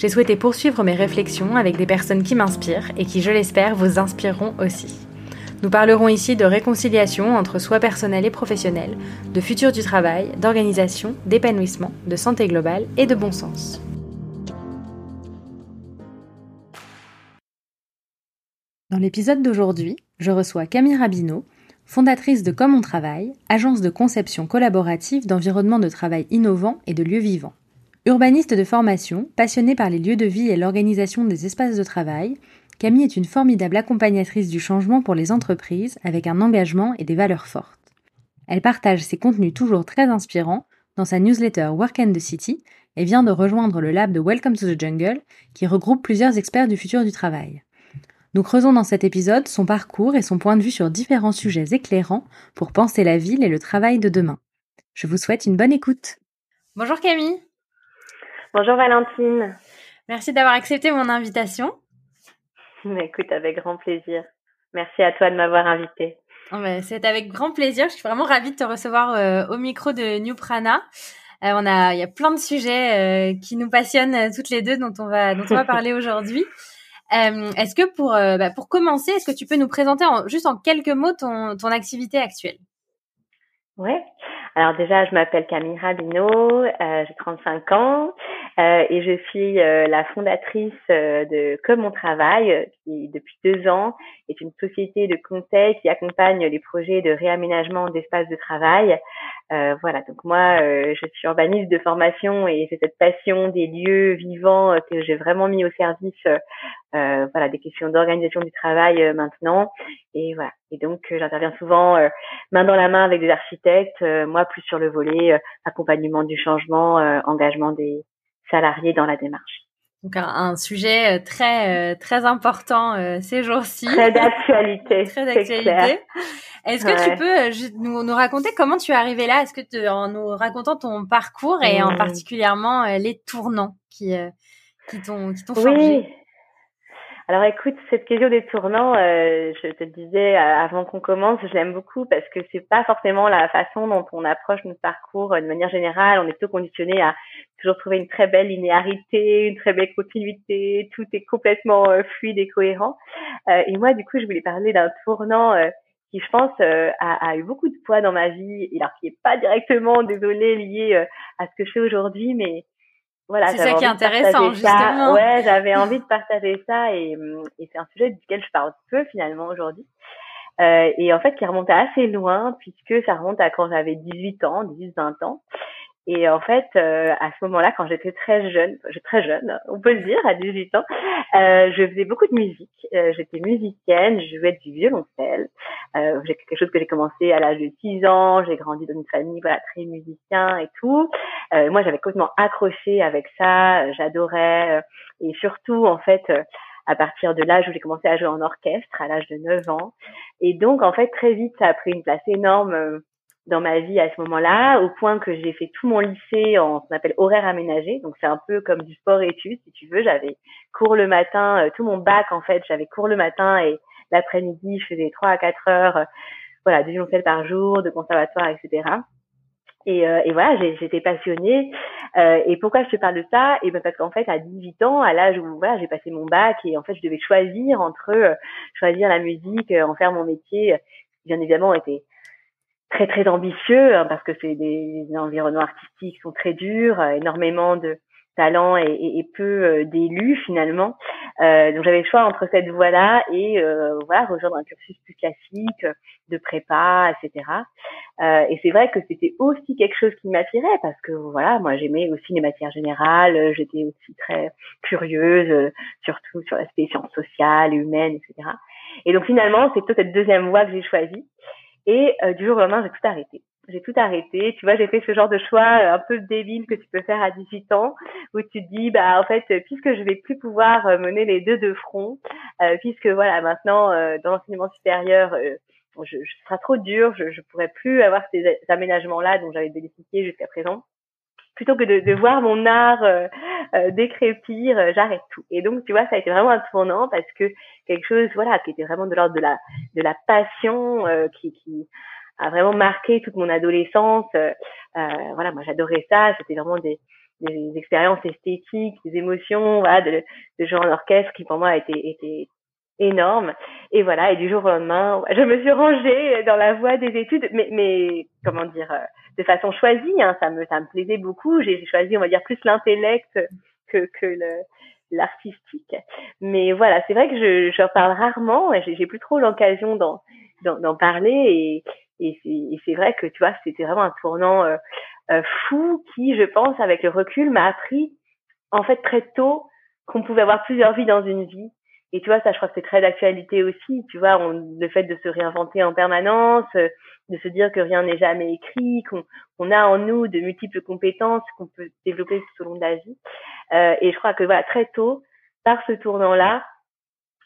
J'ai souhaité poursuivre mes réflexions avec des personnes qui m'inspirent et qui, je l'espère, vous inspireront aussi. Nous parlerons ici de réconciliation entre soi personnel et professionnel, de futur du travail, d'organisation, d'épanouissement, de santé globale et de bon sens. Dans l'épisode d'aujourd'hui, je reçois Camille Rabineau, fondatrice de Comme on travaille, agence de conception collaborative d'environnements de travail innovants et de lieux vivants. Urbaniste de formation, passionnée par les lieux de vie et l'organisation des espaces de travail, Camille est une formidable accompagnatrice du changement pour les entreprises avec un engagement et des valeurs fortes. Elle partage ses contenus toujours très inspirants dans sa newsletter Work and the City et vient de rejoindre le lab de Welcome to the Jungle qui regroupe plusieurs experts du futur du travail. Nous creusons dans cet épisode son parcours et son point de vue sur différents sujets éclairants pour penser la ville et le travail de demain. Je vous souhaite une bonne écoute. Bonjour Camille. Bonjour Valentine. Merci d'avoir accepté mon invitation. Écoute, avec grand plaisir. Merci à toi de m'avoir invité. Oh, ben, c'est avec grand plaisir. Je suis vraiment ravie de te recevoir euh, au micro de New Prana. Euh, on a, il y a plein de sujets euh, qui nous passionnent toutes les deux, dont on va, dont on va parler aujourd'hui. est-ce que pour, bah, pour commencer, est-ce que tu peux nous présenter en, juste en quelques mots ton, ton activité actuelle? Ouais. Alors déjà, je m'appelle Camille Rabineau, j'ai 35 ans euh, et je suis euh, la fondatrice euh, de Comme on travaille, qui depuis deux ans est une société de conseil qui accompagne les projets de réaménagement d'espaces de travail. voilà, donc moi, je suis urbaniste de formation et c'est cette passion des lieux vivants que j'ai vraiment mis au service voilà, des questions d'organisation du travail maintenant. Et voilà. Et donc, j'interviens souvent main dans la main avec des architectes, moi plus sur le volet accompagnement du changement, engagement des salariés dans la démarche. Donc un, sujet euh, très euh, très important euh, ces jours-ci. Très d'actualité. très d'actualité. Est-ce que tu peux nous, nous, raconter comment tu es arrivé là? Est-ce que tu, en nous racontant ton parcours et en mmh. particulièrement les tournants qui qui t'ont qui t'ont oui. Alors écoute, cette question des tournants, euh, je te disais euh, avant qu'on commence, je l'aime beaucoup parce que c'est pas forcément la façon dont on approche notre parcours euh, de manière générale. On est plutôt conditionné à toujours trouver une très belle linéarité, une très belle continuité, tout est complètement fluide et cohérent. et moi, du coup, je voulais parler d'un tournant qui, je pense, a, a, eu beaucoup de poids dans ma vie, et alors qui est pas directement, désolé, lié à ce que je fais aujourd'hui, mais voilà, c'est ça qui est intéressant, justement. Ouais, j'avais envie de partager ça et, et c'est un sujet duquel je parle peu finalement aujourd'hui. Euh, et en fait, qui remonte assez loin puisque ça remonte à quand j'avais 18 ans, 18-20 ans. Et en fait, euh, à ce moment-là, quand j'étais très jeune, très jeune, on peut le dire, à 18 ans, euh, je faisais beaucoup de musique. Euh, j'étais musicienne, je jouais du violoncelle. Euh, j'ai quelque chose que j'ai commencé à l'âge de 6 ans. J'ai grandi dans une famille voilà très musicien et tout. Euh, moi, j'avais complètement accroché avec ça. J'adorais. et surtout, en fait à partir de l'âge où j'ai commencé à jouer en orchestre, à l'âge de 9 ans. Et donc, en fait, très vite, ça a pris une place énorme dans ma vie à ce moment-là, au point que j'ai fait tout mon lycée en ce qu'on appelle horaire aménagé. Donc c'est un peu comme du sport-études, si tu veux. J'avais cours le matin, euh, tout mon bac en fait, j'avais cours le matin et l'après-midi, je faisais trois à quatre heures, euh, voilà, de violoncelle par jour, de conservatoire, etc. Et, euh, et voilà, j'étais passionnée. et pourquoi je te parle de ça? Et ben parce qu'en fait, à 18 ans, à l'âge où voilà, j'ai passé mon bac et en fait, je devais choisir entre choisir la musique, en faire mon métier. Bien évidemment, était très très ambitieux hein, parce que c'est des, environnements artistiques qui sont très durs, euh, énormément de talents et, peu euh, d'élus finalement. Euh, donc j'avais le choix entre cette voie-là et voilà rejoindre un cursus plus classique de prépa, etc. Et c'est vrai que c'était aussi quelque chose qui m'attirait parce que voilà moi j'aimais aussi les matières générales, j'étais aussi très curieuse surtout sur l'aspect sciences sociales, humaines, etc. Et donc finalement c'est plutôt cette deuxième voie que j'ai choisie. Et euh, du jour au lendemain, j'ai tout arrêté. j'ai tout arrêté. Tu vois, j'ai fait ce genre de choix euh, un peu débile que tu peux faire à 18 ans, où tu te dis, bah en fait, puisque je vais plus pouvoir euh, mener les deux de front, puisque voilà, maintenant dans l'enseignement supérieur, je, je, sera trop dur, je, je pourrais plus avoir ces aménagements-là dont j'avais bénéficié jusqu'à présent. Plutôt que de, de voir mon art décrépir, j'arrête tout. Et donc, tu vois, ça a été vraiment un tournant parce que quelque chose, voilà, qui était vraiment de l'ordre de la de la passion, qui, qui a vraiment marqué toute mon adolescence. Euh, euh, voilà, moi j'adorais ça. C'était vraiment des, des expériences esthétiques, des émotions, voilà, de, de jouer en orchestre qui pour moi était était énorme. Et voilà, et du jour au lendemain, je me suis rangée dans la voie des études, mais, mais comment dire, euh, de façon choisie. Hein, ça me ça me plaisait beaucoup. J'ai choisi, on va dire, plus l'intellect que que l'artistique. Mais voilà, c'est vrai que je, je parle rarement. J'ai plus trop l'occasion d'en d'en parler et, et c'est vrai que tu vois, c'était vraiment un tournant euh, euh, fou qui, je pense, avec le recul, m'a appris en fait très tôt qu'on pouvait avoir plusieurs vies dans une vie. Et tu vois, ça, je crois que c'est très d'actualité aussi. Tu vois, on, le fait de se réinventer en permanence, de se dire que rien n'est jamais écrit, qu'on a en nous de multiples compétences qu'on peut développer tout au long de la vie. Euh, et je crois que voilà, très tôt, par ce tournant-là,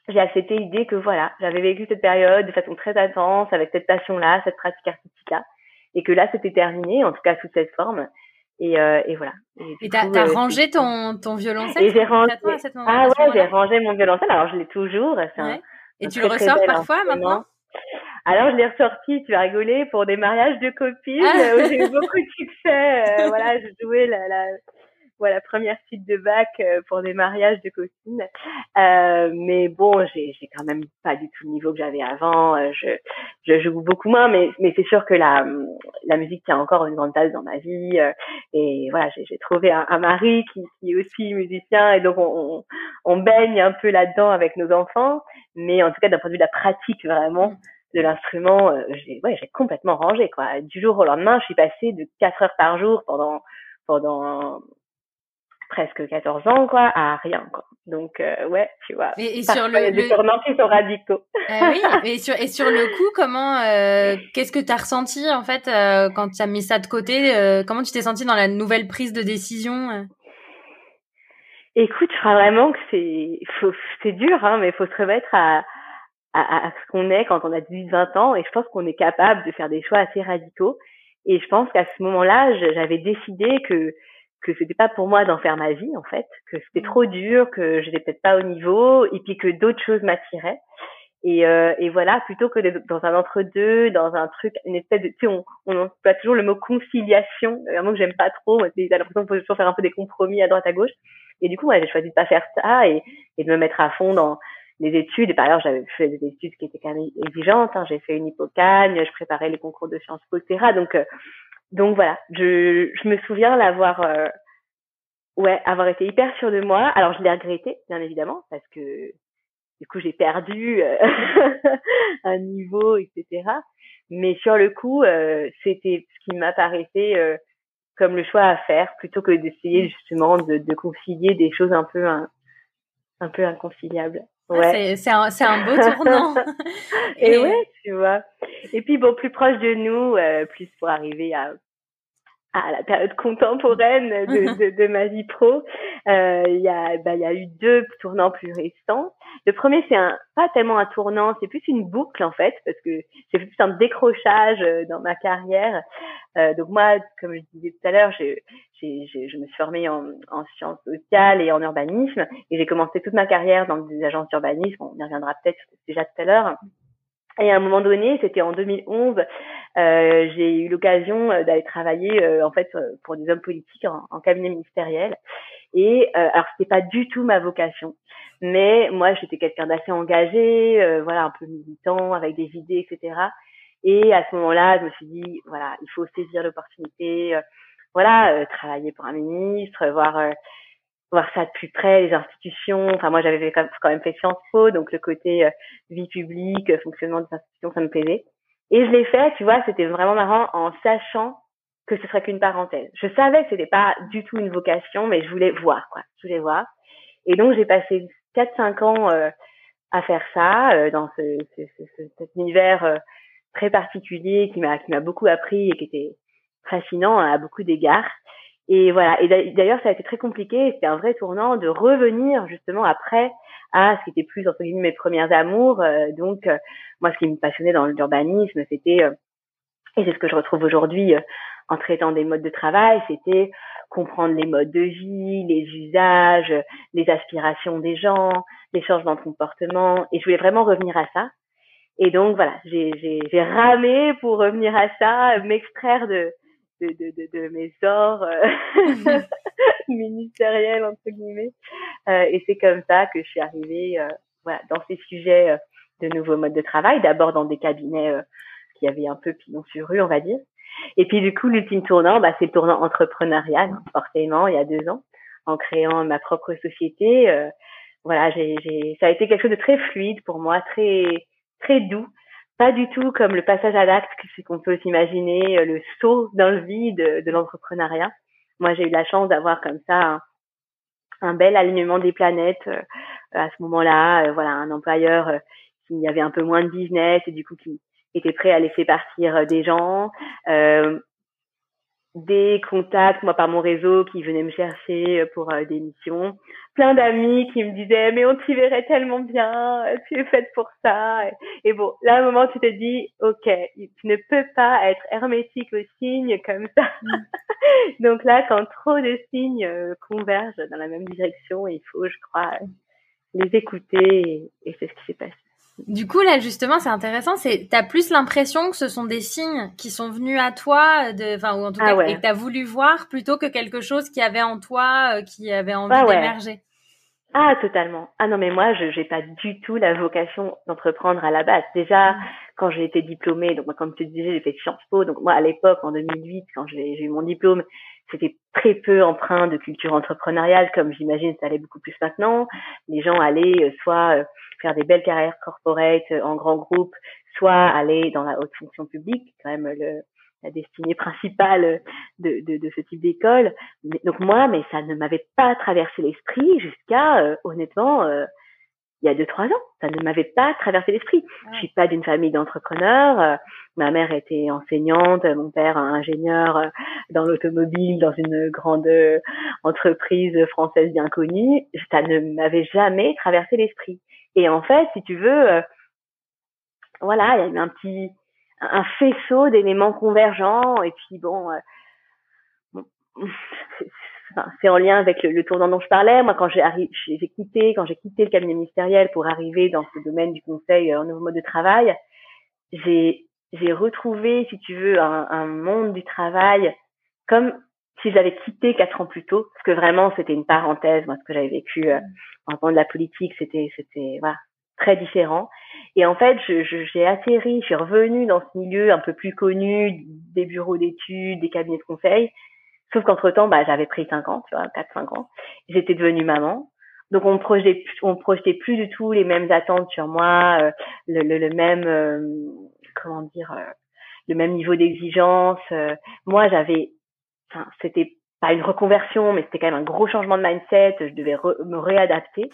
j'ai accepté l'idée que voilà, j'avais vécu cette période de façon très intense, avec cette passion-là, cette pratique artistique-là, et que là, c'était terminé, en tout cas sous cette forme. Et, euh, et voilà. Et, t'as as euh, rangé ton, ton violoncelle j'ai rangé. ah ouais, j'ai rangé mon violoncelle. Alors je l'ai toujours. Un, et tu le ressors parfois maintenant? Alors je l'ai ressorti, tu vas rigoler, pour des mariages de copines ah. où j'ai eu beaucoup de succès. Euh, voilà, je jouais la, la, voilà première suite de bac euh, pour des mariages de copines. Euh, mais bon, j'ai j'ai quand même pas du tout le niveau que j'avais avant. Euh, je je joue beaucoup moins, mais mais c'est sûr que la la musique tient encore une grande place dans ma vie. Euh, et voilà, j'ai trouvé un, un, mari qui qui est aussi musicien et donc on on, baigne un peu là-dedans avec nos enfants. Mais en tout cas, d'un point de vue de la pratique vraiment de l'instrument, j'ai ouais, j'ai complètement rangé quoi. Du jour au lendemain, je suis passée de 4 heures par jour pendant pendant presque 14 ans, quoi, à rien, quoi. Donc, euh, ouais, tu vois. Et, sur le, tournants qui sont radicaux. Euh, oui, et sur, et sur le coup, comment, euh, qu'est-ce que tu as ressenti, en fait, euh, quand tu as mis ça de côté euh, Comment tu t'es senti dans la nouvelle prise de décision Écoute, je crois vraiment que c'est, c'est dur, hein, mais il faut se remettre à, à, à ce qu'on est quand on a 18-20 ans, et je pense qu'on est capable de faire des choix assez radicaux. Et je pense qu'à ce moment-là, j'avais décidé que que c'était pas pour moi d'en faire ma vie en fait, que c'était mmh. trop dur, que j'étais peut-être pas au niveau, et puis que d'autres choses m'attiraient. Et, euh, et voilà, plutôt que d'être dans un entre-deux, dans un truc, une espèce de, tu sais, on, on emploie toujours le mot conciliation, un mot que j'aime pas trop, j'ai l'impression qu'il faut toujours faire un peu des compromis à droite à gauche. Et du coup, ouais, j'ai choisi de pas faire ça et, et de me mettre à fond dans les études. Et par ailleurs, j'avais fait des études qui étaient quand même exigeantes. Hein. J'ai fait une hypocagne, je préparais les concours de Sciences Po, etc. Donc, euh, donc voilà, je, je me souviens l'avoir, euh, ouais, avoir été hyper sûre de moi. Alors je l'ai regretté, bien évidemment, parce que du coup j'ai perdu euh, un niveau, etc. Mais sur le coup, euh, c'était ce qui m'apparaissait comme le choix à faire, plutôt que d'essayer justement de, de concilier des choses un peu un, un peu inconciliables. Ah, ouais. c'est un, un beau tournant. et, et ouais, tu vois. Et puis bon, plus proche de nous, plus pour arriver à à la période contemporaine de, de, de ma vie pro, euh, il y a bah, y a eu deux tournants plus récents. Le premier c'est un pas tellement un tournant, c'est plus une boucle en fait parce que j'ai fait plus un décrochage euh, dans ma carrière. Euh, donc moi, comme je disais tout à l'heure, je, j'ai, je me suis formée en, en sciences sociales et en urbanisme et j'ai commencé toute ma carrière dans des agences d'urbanisme. On y reviendra peut-être déjà tout à l'heure. Et à un moment donné, c'était en 2011, euh, j'ai eu l'occasion euh, d'aller travailler euh, en fait euh, pour des hommes politiques en, en cabinet ministériel. Et euh, alors c'était pas du tout ma vocation, mais moi j'étais quelqu'un d'assez engagé, voilà un peu militant avec des idées, etc. Et à ce moment-là, je me suis dit voilà il faut saisir l'opportunité, voilà travailler pour un ministre, voir voir ça de plus près, les institutions. Enfin, moi, j'avais quand même fait Sciences Po, donc le côté euh, vie publique, euh, fonctionnement des institutions, ça me plaisait. Et je l'ai fait, tu vois, c'était vraiment marrant en sachant que ce serait qu'une parenthèse. Je savais que c'était pas du tout une vocation, mais je voulais voir, quoi. Je voulais voir. Et donc, j'ai passé 4-5 ans euh, à faire ça, dans ce, ce, ce, cet univers très particulier qui m'a qui m'a beaucoup appris et qui était fascinant à beaucoup d'égards. Et voilà. Et d'ailleurs, ça a été très compliqué. C'était un vrai tournant de revenir justement après à ce qui était plus entre guillemets mes premières amours. Euh, donc, euh, moi, ce qui me passionnait dans l'urbanisme, c'était euh, et c'est ce que je retrouve aujourd'hui en traitant des modes de travail, c'était comprendre les modes de vie, les usages, les aspirations des gens, les changements de comportement. Et je voulais vraiment revenir à ça. Et donc voilà, j'ai ramé pour revenir à ça, m'extraire de, de, de, de, mes sorts euh, ministériels entre guillemets. Euh, et c'est comme ça que je suis arrivée euh, voilà, dans ces sujets euh, de nouveaux modes de travail. D'abord dans des cabinets euh, qui avaient un peu pignon sur rue, on va dire. Et puis du coup, l'ultime tournant, bah, c'est le tournant entrepreneurial, hein, forcément, il y a deux ans, en créant ma propre société. voilà, j'ai, j'ai, ça a été quelque chose de très fluide pour moi, très très doux pas du tout comme le passage à l'acte qu'on peut s'imaginer, euh, le saut dans le vide de, l'entrepreneuriat. Moi, j'ai eu la chance d'avoir comme ça un, bel alignement des planètes euh, à ce moment-là. Euh, voilà, un employeur qui avait un peu moins de business et du coup qui était prêt à laisser partir des gens des contacts, moi par mon réseau, qui venaient me chercher euh, pour euh, des missions, plein d'amis qui me disaient mais on t'y verrait tellement bien, euh, tu es faite pour ça. Et, bon, là à un moment tu te dis ok, tu ne peux pas être hermétique aux signes comme ça. Mm. Donc là, quand trop de signes convergent dans la même direction, il faut, je crois, les écouter et c'est ce qui s'est passé. Du coup, là, justement, c'est intéressant. C'est, t'as plus l'impression que ce sont des signes qui sont venus à toi, de, enfin, ou en tout ah cas, et que t'as voulu voir plutôt que quelque chose qui avait en toi, euh, qui avait envie ah d'émerger. Ah, totalement. Ah non, mais moi, je n'ai pas du tout la vocation d'entreprendre à la base. Déjà, mm. quand j'ai été diplômée, donc moi, comme tu disais, j'ai fait Sciences Po. Donc moi, à l'époque, en 2008, quand j'ai eu mon diplôme, c'était très peu empreint de culture entrepreneuriale, comme j'imagine ça allait beaucoup plus maintenant. Les gens allaient euh, soit euh, faire des belles carrières corporate euh, en grand groupe, soit aller dans la haute fonction publique, quand même le, la destinée principale de, de, de ce type d'école. Donc moi, mais ça ne m'avait pas traversé l'esprit jusqu'à, euh, honnêtement, euh, il y a deux trois ans. Ça ne m'avait pas traversé l'esprit. Je suis pas d'une famille d'entrepreneurs. ma mère était enseignante, mon père ingénieur dans l'automobile, dans une grande entreprise française bien connue. Ça ne m'avait jamais traversé l'esprit. Et en fait, si tu veux, euh, voilà, il y a eu un petit un faisceau d'éléments convergents et puis bon, euh, c'est en lien avec le, tournant dont je parlais. Moi, quand j'ai quitté, quand j'ai quitté le cabinet ministériel pour arriver dans ce domaine du conseil euh, en nouveau mode de travail, j'ai j'ai retrouvé, si tu veux, un, un monde du travail comme si j'avais quitté quatre ans plus tôt, parce que vraiment c'était une parenthèse, moi ce que j'avais vécu euh, en temps de la politique, c'était c'était voilà très différent. Et en fait, j'ai je, atterri, je suis revenue dans ce milieu un peu plus connu des bureaux d'études, des cabinets de conseil. Sauf qu'entre temps, bah j'avais pris cinq ans, tu vois, quatre cinq ans. J'étais devenue maman. Donc on projetait, on projetait plus du tout les mêmes attentes sur moi, euh, le, le, le, même, euh, comment dire, le même niveau d'exigence. moi, j'avais enfin, c'était pas une reconversion, mais c'était quand même un gros changement de mindset. Je devais me réadapter.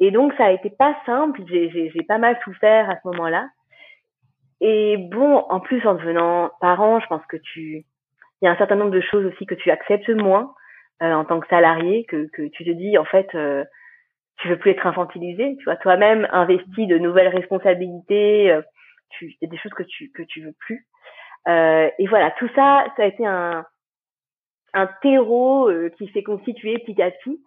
Et donc, ça a été pas simple. J'ai pas mal souffert à ce moment-là. Et bon, en plus, en devenant parent, je pense que tu, il y a un certain nombre de choses aussi que tu acceptes moins euh, en tant que salarié, que, que tu te dis, en fait, euh, tu veux plus être infantilisé. Tu vois, toi-même investi de nouvelles responsabilités. Euh, tu, il y a des choses que tu que tu veux plus. Euh, et voilà, tout ça, ça a été un, un terreau euh, qui s'est constitué petit à petit.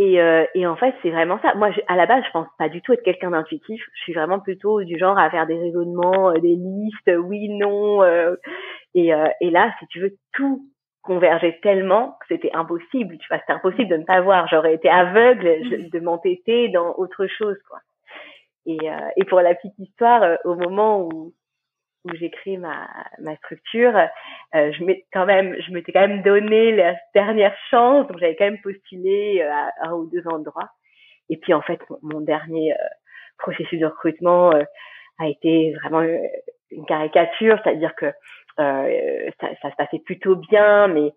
Et, euh, et en fait, c'est vraiment ça. Moi, à la base, je pense pas du tout être quelqu'un d'intuitif. Je suis vraiment plutôt du genre à faire des raisonnements, euh, des listes, oui, non. et, et là, si tu veux, tout convergeait tellement que c'était impossible. Tu vois, c'était impossible de ne pas voir. J'aurais été aveugle de m'entêter dans autre chose, quoi. Et, et pour la petite histoire, au moment où où j'ai créé ma, ma structure, euh, je m'étais quand même, je m'étais quand même donné la dernière chance, donc j'avais quand même postulé euh, à un ou deux endroits. Et puis en fait, mon, dernier euh, processus de recrutement euh, a été vraiment une caricature, c'est-à-dire que ça, ça, se passait plutôt bien, mais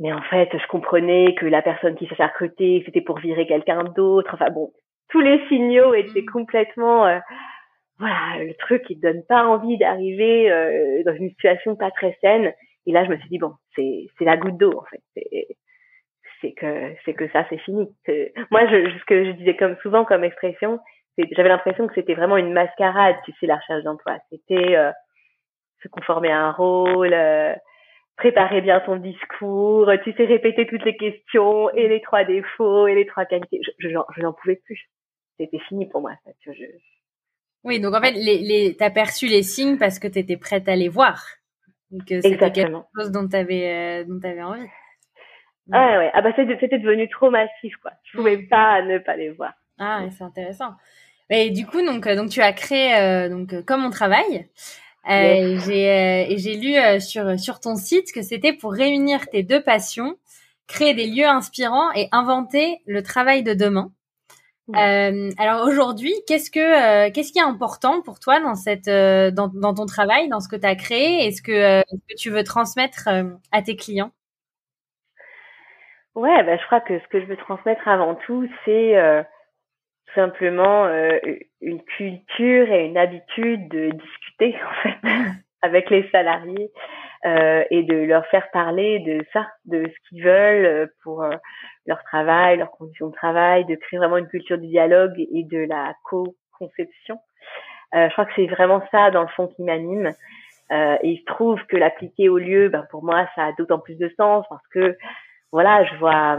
mais en fait, je comprenais que la personne qui s'est recrutée, c'était pour virer quelqu'un d'autre. Enfin bon, tous les signaux étaient mmh. complètement voilà le truc qui te donne pas envie d'arriver dans une situation pas très saine. Et là, je me suis dit bon, c'est c'est la goutte d'eau en fait. C'est que c'est que ça c'est fini. Moi, je, ce que je disais comme souvent comme expression, j'avais l'impression que c'était vraiment une mascarade, tu sais, la recherche d'emploi. C'était euh, se conformer à un rôle, euh, préparer bien ton discours, tu sais, répéter toutes les questions et les trois défauts et les trois qualités. Je, je, n'en pouvais plus. C'était fini pour moi. Ça, je... Oui, donc en fait, les, les, t'as perçu les signes parce que tu étais prête à les voir. Donc euh, c'était quelque chose dont tu avais, dont avais envie. Ah ouais, ah bah c'était devenu trop massif quoi. Je pouvais pas ne pas les voir. Ah, c'est intéressant. Et du coup, donc, euh, donc tu as créé euh, donc euh, comme on travaille. Euh, J'ai et j'ai lu sur sur ton site que c'était pour réunir tes deux passions, créer des lieux inspirants et inventer le travail de demain. Alors aujourd'hui, qu'est-ce que qu'est-ce qui est important pour toi dans cette dans, dans ton travail, dans ce que tu as créé, est-ce que, est que tu veux transmettre à tes clients? Ouais, bah, je crois que ce que je veux transmettre avant tout, c'est simplement euh, une culture et une habitude de discuter en fait avec les salariés euh, et de leur faire parler de ça, de ce qu'ils veulent euh, pour euh, leur travail, leurs conditions de travail, de créer vraiment une culture du dialogue et de la co-conception. Euh, je crois que c'est vraiment ça dans le fond qui m'anime. et il se trouve que l'appliquer au lieu, ben, pour moi, ça a d'autant plus de sens parce que voilà, je vois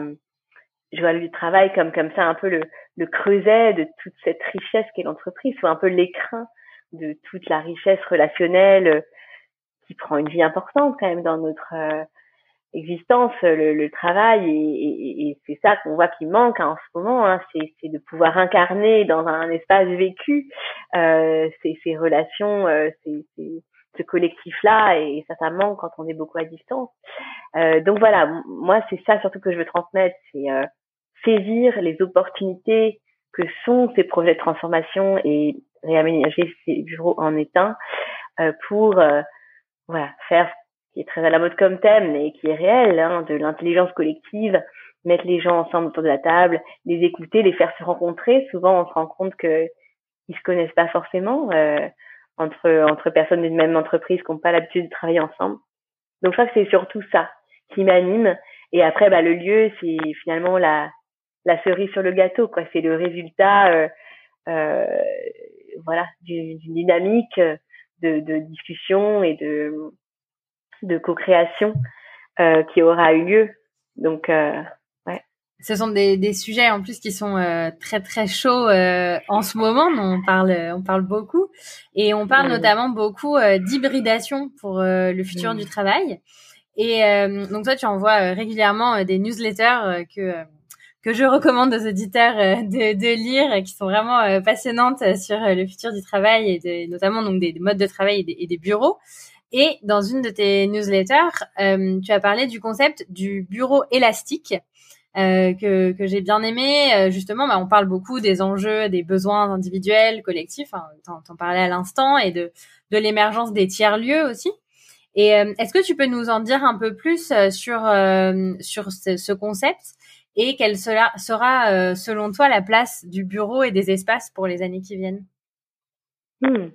je vois le travail comme comme ça un peu le le creuset de toute cette richesse qu'est l'entreprise, soit un peu l'écrin de toute la richesse relationnelle euh, qui prend une vie importante quand même dans notre euh, existence, le, le travail, et, c'est ça qu'on voit qui manque hein, en ce moment, hein, c'est de pouvoir incarner dans un espace vécu euh, ces, relations, euh, ces, ce collectif-là, et ça, ça manque quand on est beaucoup à distance. Euh, donc voilà, moi c'est ça surtout que je veux transmettre, c'est saisir les opportunités que sont ces projets de transformation et réaménager ces bureaux en étain euh, pour euh, voilà faire ce qui est très à la mode comme thème mais qui est réel hein, de l'intelligence collective mettre les gens ensemble autour de la table les écouter les faire se rencontrer. Souvent on se rend compte que ils se connaissent pas forcément euh, entre entre personnes d'une même entreprise qui n'ont pas l'habitude de travailler ensemble. Donc ça c'est surtout ça qui m'anime. Et après bah le lieu c'est finalement la la cerise sur le gâteau, quoi. C'est le résultat, euh, euh, voilà, d'une dynamique de, de, discussion et de, de co-création euh, qui aura eu lieu. Donc, euh, ouais. Ce sont des, des sujets en plus qui sont euh, très très chauds euh, en ce moment. On parle, on parle beaucoup et on parle notamment beaucoup d'hybridation pour le futur du travail. Et donc toi, tu envoies régulièrement des newsletters que que je recommande aux auditeurs euh, de, de lire, qui sont vraiment euh, passionnantes sur euh, le futur du travail et de, notamment donc des, modes de travail et des, et des, bureaux. Et dans une de tes newsletters, euh, tu as parlé du concept du bureau élastique. Euh, que, que j'ai bien aimé. justement, bah, on parle beaucoup des enjeux, des besoins individuels, collectifs. Hein, T'en, t'en parlais à l'instant et de, de l'émergence des tiers lieux aussi. Et est-ce que tu peux nous en dire un peu plus sur sur ce, ce concept? Et quelle sera, sera euh, selon toi la place du bureau et des espaces pour les années qui viennent? Hmm.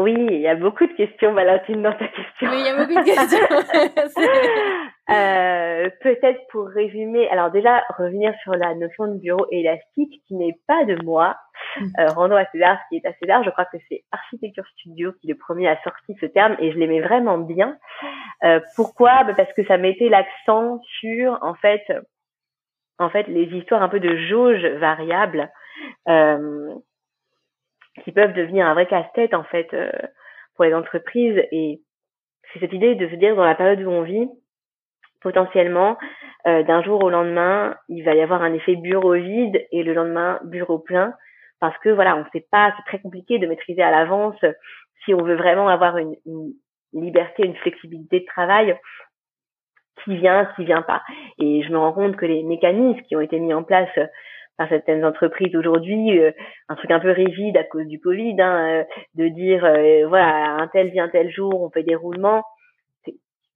Oui, il y a beaucoup de questions, Valentine, dans ta question. Oui, il y a beaucoup de questions. euh, Peut-être pour résumer, alors déjà revenir sur la notion de bureau élastique qui n'est pas de moi. Hmm. Euh, rendons à César ce qui est à César. Je crois que c'est Architecture Studio qui le premier a sorti ce terme et je l'aimais vraiment bien. Euh, pourquoi? Bah, Parce que ça mettait l'accent sur en fait en fait les histoires un peu de jauge variable euh, qui peuvent devenir un vrai casse-tête en fait euh, pour les entreprises. Et c'est cette idée de se dire dans la période où on vit potentiellement euh, d'un jour au lendemain il va y avoir un effet bureau vide et le lendemain bureau plein. Parce que voilà on ne sait pas c'est très compliqué de maîtriser à l'avance si on veut vraiment avoir une, une liberté une flexibilité de travail qui vient, qui vient pas. Et je me rends compte que les mécanismes qui ont été mis en place euh, par certaines entreprises aujourd'hui, euh, un truc un peu rigide à cause du Covid, hein, euh, de dire voilà un tel vient tel jour, on fait des roulements.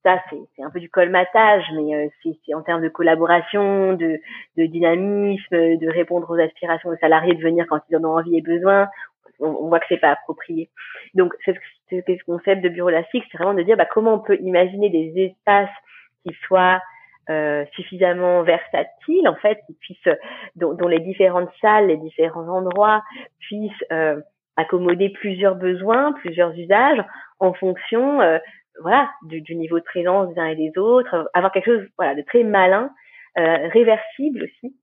Ça, c'est un peu du colmatage, mais c'est en termes de collaboration, de, de dynamisme, de répondre aux aspirations des salariés de venir quand ils en ont envie et besoin. on, voit que c'est pas approprié. Donc, ce, ce concept de bureau élastique, c'est vraiment de dire bah, comment on peut imaginer des espaces qui soient euh, suffisamment versatiles, en fait, qui puissent, dont, les différentes salles, les différents endroits puissent euh, accommoder plusieurs besoins, plusieurs usages en fonction, euh, voilà, du, niveau de présence des uns et des autres, avoir quelque chose, voilà, de très malin, réversible aussi,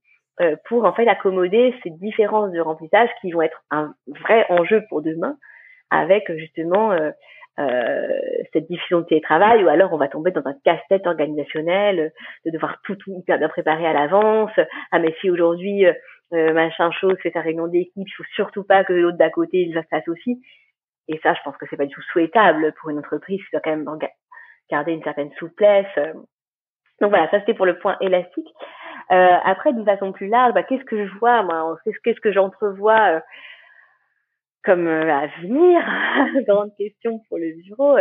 pour en fait accommoder ces différences de remplissage qui vont être un vrai enjeu pour demain, avec justement cette diffusion de télétravail, ou alors on va tomber dans un casse-tête organisationnel, de devoir tout, tout hyper bien préparer à l'avance. Ah mais si aujourd'hui euh, machin chose fait sa réunion d'équipe, il faut surtout pas que l'autre d'à côté il aussi. Et ça, je pense que c'est pas du tout souhaitable pour une entreprise qui doit quand même garder une certaine souplesse. Donc voilà, ça c'était pour le point élastique. Euh, après, d'une façon plus large, bah, qu'est-ce que je vois moi Qu'est-ce que j'entrevois euh, comme euh, avenir Grande question pour le bureau.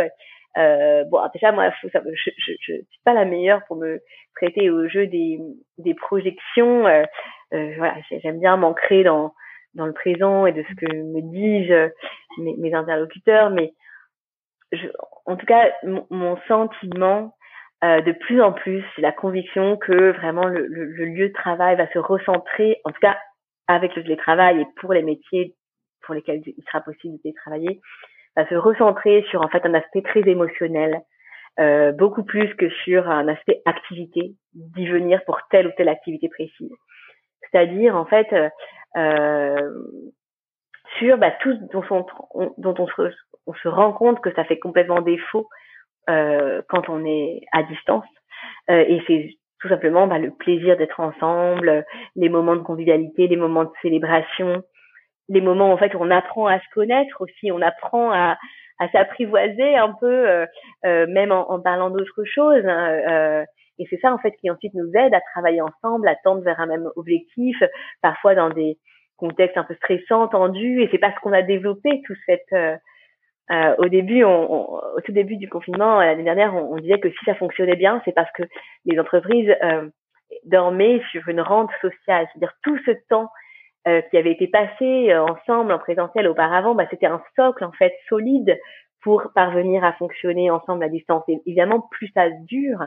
Euh, bon, déjà moi, ça, je, je, je, suis pas la meilleure pour me prêter au jeu des, des projections. Euh, voilà, j'aime bien m'ancrer dans dans le présent et de ce que me disent mes, mes interlocuteurs, mais je, en tout cas, mon, sentiment, euh, de plus en plus, c'est la conviction que vraiment le, le, le, lieu de travail va se recentrer, en tout cas avec le télétravail et pour les métiers pour lesquels il sera possible de télétravailler, va se recentrer sur en fait un aspect très émotionnel, euh, beaucoup plus que sur un aspect activité, d'y venir pour telle ou telle activité précise. C'est-à-dire en fait euh, sur bah, tout dont on, dont on se rend compte que ça fait complètement défaut euh, quand on est à distance. Euh, et c'est tout simplement bah, le plaisir d'être ensemble, les moments de convivialité, les moments de célébration, les moments en fait où on apprend à se connaître aussi, on apprend à, à s'apprivoiser un peu, euh, euh même en, en parlant d'autres choses. Hein, euh, et c'est ça en fait qui ensuite nous aide à travailler ensemble, à tendre vers un même objectif, parfois dans des contextes un peu stressants, tendus. Et c'est parce qu'on a développé toute cette euh, au début, on, au tout début du confinement l'année dernière, on, on, disait que si ça fonctionnait bien, c'est parce que les entreprises euh, dormaient sur une rente sociale, c'est-à-dire tout ce temps euh, qui avait été passé euh, ensemble en présentiel auparavant, bah, c'était un socle en fait solide pour parvenir à fonctionner ensemble à distance. Et évidemment, plus ça dure,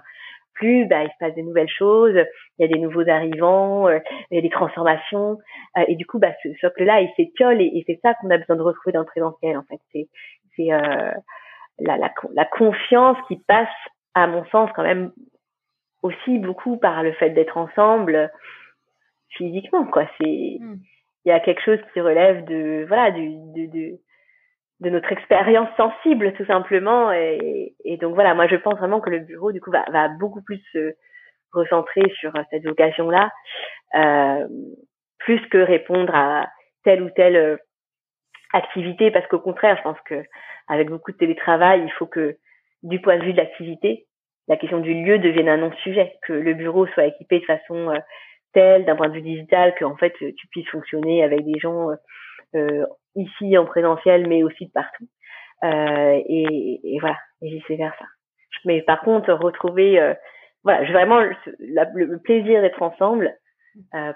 plus bah, il se passe des nouvelles choses, il y a des nouveaux arrivants, euh, il y a des transformations, euh, et du coup, bah, ce socle-là, il s'étiole, et, et c'est ça qu'on a besoin de retrouver dans le présentiel, en fait. C'est c'est euh, la, la, la, confiance qui passe, à mon sens, quand même aussi beaucoup par le fait d'être ensemble physiquement, quoi. C'est, hmm. il y a quelque chose qui relève de, voilà, du, de, de, de notre expérience sensible, tout simplement. Et, et, donc voilà, moi je pense vraiment que le bureau, du coup, va, va beaucoup plus se recentrer sur cette vocation-là, euh, plus que répondre à telle ou telle activité parce qu'au contraire, je pense que avec beaucoup de télétravail, il faut que du point de vue de l'activité, la question du lieu devienne un non-sujet, que le bureau soit équipé de façon euh, telle, d'un point de vue digital, que en fait tu puisses fonctionner avec des gens euh, euh ici en présentiel, mais aussi de partout. Euh, et, et, voilà, et vice versa. Mais par contre, retrouver, euh, voilà, vraiment le, plaisir d'être ensemble.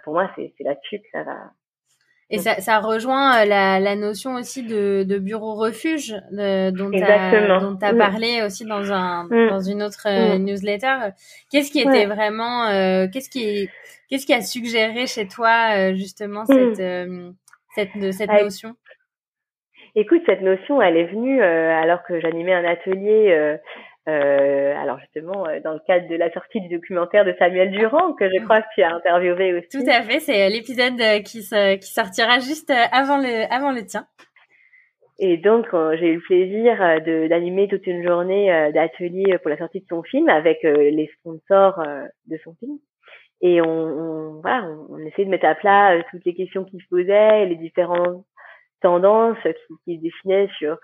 pour moi, c'est là-dessus que ça va, et ça, ça rejoint euh, la, la notion aussi de, de bureau refuge de, dont tu as, mm. parlé aussi dans, un, mm. dans une autre euh, mm. newsletter. Qu'est-ce qui était vraiment, euh, qu'est-ce qui, qu'est-ce qui a suggéré chez toi justement cette, cette, cette notion? Écoute, cette notion, elle est venue alors que j'animais un atelier euh, alors justement, euh, dans le cadre de la sortie du documentaire de Samuel Durand, que je crois que tu as interviewé aussi. Tout à fait, c'est l'épisode euh, qui, qui sortira juste avant le, avant le tien. Et donc, j'ai eu le plaisir d'animer toute une journée d'atelier pour la sortie de son film avec les sponsors de son film. Et on, on voilà, on, on essayait de mettre à plat toutes les questions qui se posaient, les différentes tendances qui, qui se sur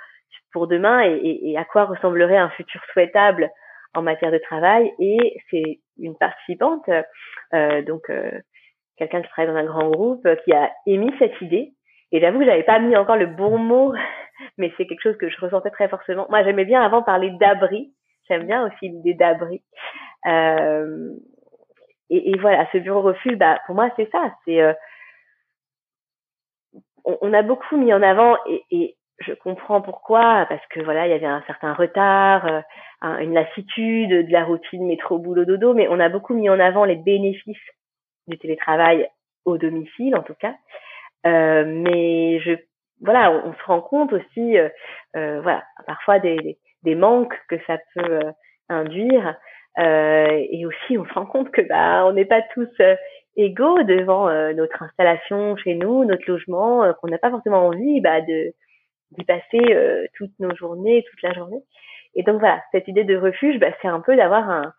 pour demain et, et, à quoi ressemblerait un futur souhaitable en matière de travail. Et c'est une participante, euh, donc euh, quelqu'un qui travaille dans un grand groupe, qui a émis cette idée. Et j'avoue que j'avais pas mis encore le bon mot, mais c'est quelque chose que je ressentais très forcément. Moi, j'aimais bien avant parler d'abri. J'aime bien aussi l'idée d'abri. Euh, et, et, voilà, ce bureau refuge, bah, pour moi, c'est ça. C'est euh, on, a beaucoup mis en avant et, et, je comprends pourquoi, parce que voilà, il y avait un certain retard, euh, une lassitude de la routine métro boulot dodo, mais on a beaucoup mis en avant les bénéfices du télétravail au domicile, en tout cas. Euh, mais je, voilà, on, se rend compte aussi, euh, euh voilà, parfois des, des, manques que ça peut euh, induire, et aussi on se rend compte que bah on n'est pas tous égaux devant notre installation chez nous, notre logement, qu'on n'a pas forcément envie bah, de d'y passer toutes nos journées, toute la journée. Et donc voilà, cette idée de refuge, bah, c'est un peu d'avoir un,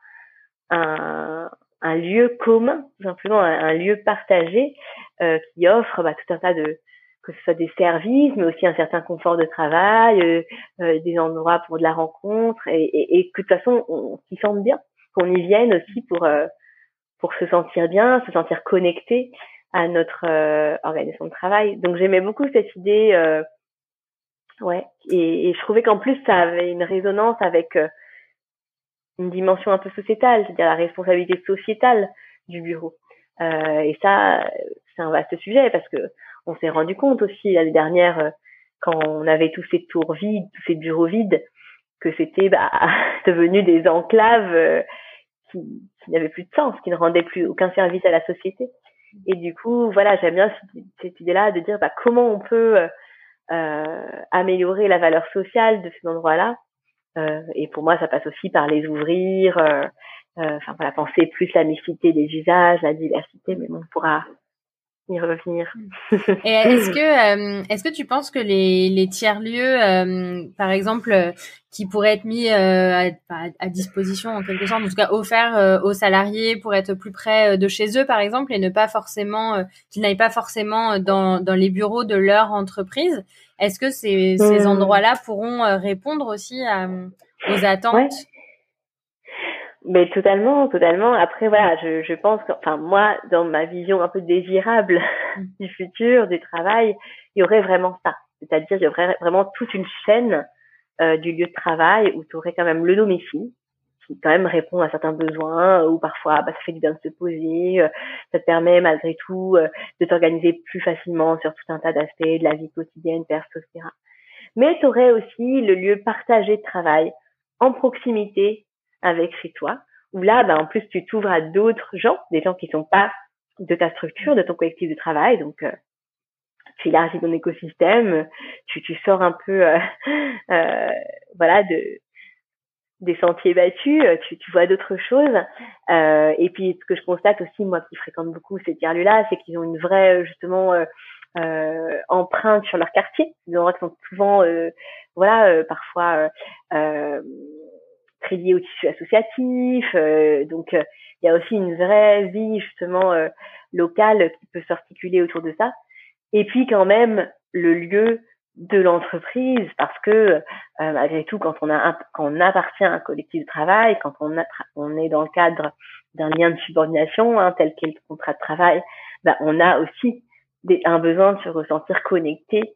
un, un lieu commun, tout simplement un, lieu partagé euh, qui offre bah, tout un tas de que ce soit des services, mais aussi un certain confort de travail, euh, euh des endroits pour de la rencontre, et, et, et que de toute façon on, s'y sente bien, qu'on y vienne aussi pour euh, pour se sentir bien, se sentir connecté à notre euh, organisation de travail. Donc j'aimais beaucoup cette idée, ouais, et, et, je trouvais qu'en plus ça avait une résonance avec une dimension un peu sociétale, c'est-à-dire la responsabilité sociétale du bureau. Euh, et ça, c'est un vaste sujet parce que on s'est rendu compte aussi l'année dernière, euh, quand on avait tous ces tours vides, tous ces bureaux vides, que c'était bah, devenu des enclaves euh, qui, qui n'avaient plus de sens, qui ne rendaient plus aucun service à la société. Et du coup, voilà, j'aime bien cette idée-là de dire bah, comment on peut euh, améliorer la valeur sociale de ces endroits-là. Euh, et pour moi, ça passe aussi par les ouvrir, euh, euh, enfin voilà, penser plus la mixité des usages, la diversité, mais bon, on pourra y revenir. Et est-ce que est-ce que tu penses que les, les tiers lieux, par exemple, qui pourraient être mis à, à, disposition en quelque sorte, en tout cas offerts aux salariés pour être plus près de chez eux, par exemple, et ne pas forcément qu'ils n'aillent pas forcément dans dans les bureaux de leur entreprise, est-ce que ces, ces endroits-là pourront euh, répondre aussi à, aux attentes Mais totalement, totalement. Après, voilà, je, je pense que, enfin, moi, dans ma vision un peu désirable hmm. du futur, du travail, il y aurait vraiment ça. C'est-à-dire, il y aurait vraiment toute une chaîne euh, du lieu de travail où tu aurais quand même le domicile, qui quand même répond à certains besoins ou parfois bah, ça fait du bien de se poser, euh, ça te permet malgré tout euh, de t'organiser plus facilement sur tout un tas d'aspects de la vie quotidienne, perso, etc. Mais tu aurais aussi le lieu partagé de travail en proximité avec toi, où là, bah, en plus, tu t'ouvres à d'autres gens, des gens qui sont pas de ta structure, de ton collectif de travail, donc euh, tu élargis ton écosystème, tu, tu sors un peu, euh, voilà, de des sentiers battus, euh, tu, tu vois d'autres choses. Euh, et puis ce que je constate aussi, moi qui fréquente beaucoup ces tiers-lieux-là, c'est qu'ils ont une vraie euh, justement euh, euh, empreinte sur leur quartier. Des endroits sont souvent, euh, voilà, parfois très liés au tissu associatif. donc il y a aussi une vraie vie justement locale qui peut s'articuler autour de ça. Et puis quand même le lieu de l'entreprise parce que euh, malgré tout quand on a quand on appartient à un collectif de travail quand on a, on est dans le cadre d'un lien de subordination hein, tel qu'est le contrat de travail bah, on a aussi des, un besoin de se ressentir connecté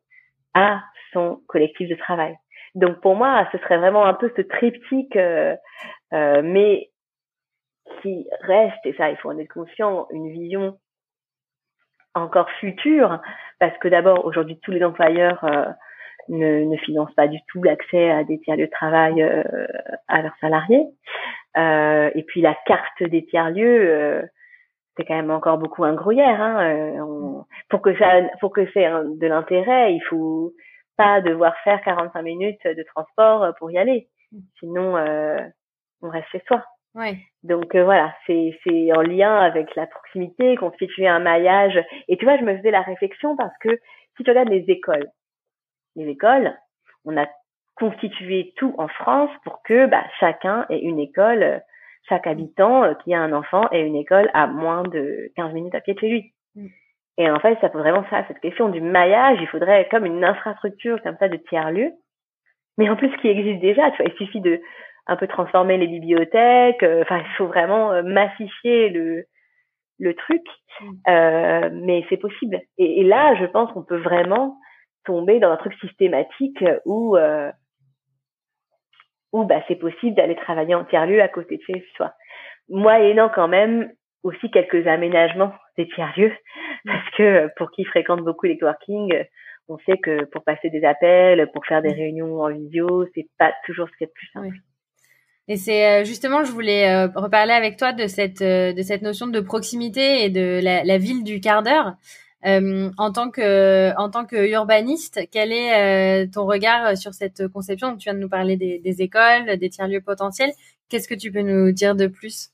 à son collectif de travail donc pour moi ce serait vraiment un peu ce triptyque euh, euh, mais qui reste et ça il faut en être conscient une vision encore futur, parce que d'abord, aujourd'hui, tous les employeurs euh, ne, ne, financent pas du tout l'accès à des tiers-lieux de travail euh, à leurs salariés. Euh, et puis la carte des tiers-lieux, euh, c'est quand même encore beaucoup un gruyère. Hein. Pour que ça, pour que c'est de l'intérêt, il faut pas devoir faire 45 minutes de transport pour y aller. Sinon, on reste chez soi. Ouais. Donc euh, voilà, c'est en lien avec la proximité, constituer un maillage. Et tu vois, je me faisais la réflexion parce que si tu regardes les écoles, les écoles, on a constitué tout en France pour que bah, chacun ait une école, chaque habitant euh, qui a un enfant ait une école à moins de 15 minutes à pied de chez lui. Et en fait, ça pose vraiment ça, cette question du maillage. Il faudrait comme une infrastructure comme ça de tiers-lieux, mais en plus qui existe déjà. Tu vois, il suffit de un peu transformer les bibliothèques. Euh, enfin, il faut vraiment euh, massifier le le truc, mm. euh, mais c'est possible. Et, là, je pense qu'on peut vraiment tomber dans un truc systématique où euh, où bah c'est possible d'aller travailler en tiers lieu à côté de chez soi. Moi, ayant quand même aussi quelques aménagements des tiers lieux, parce que pour qui fréquente beaucoup les coworking, on sait que pour passer des appels, pour faire des réunions en vidéo, c'est pas toujours ce qui est le plus simple. Et c'est justement, je voulais reparler avec toi de cette de cette notion de proximité et de la, la ville du quart d'heure. Euh, en tant que en tant que urbaniste, quel est euh, ton regard sur cette conception? Tu viens de nous parler des, des écoles, des tiers-lieux potentiels. Qu'est-ce que tu peux nous dire de plus?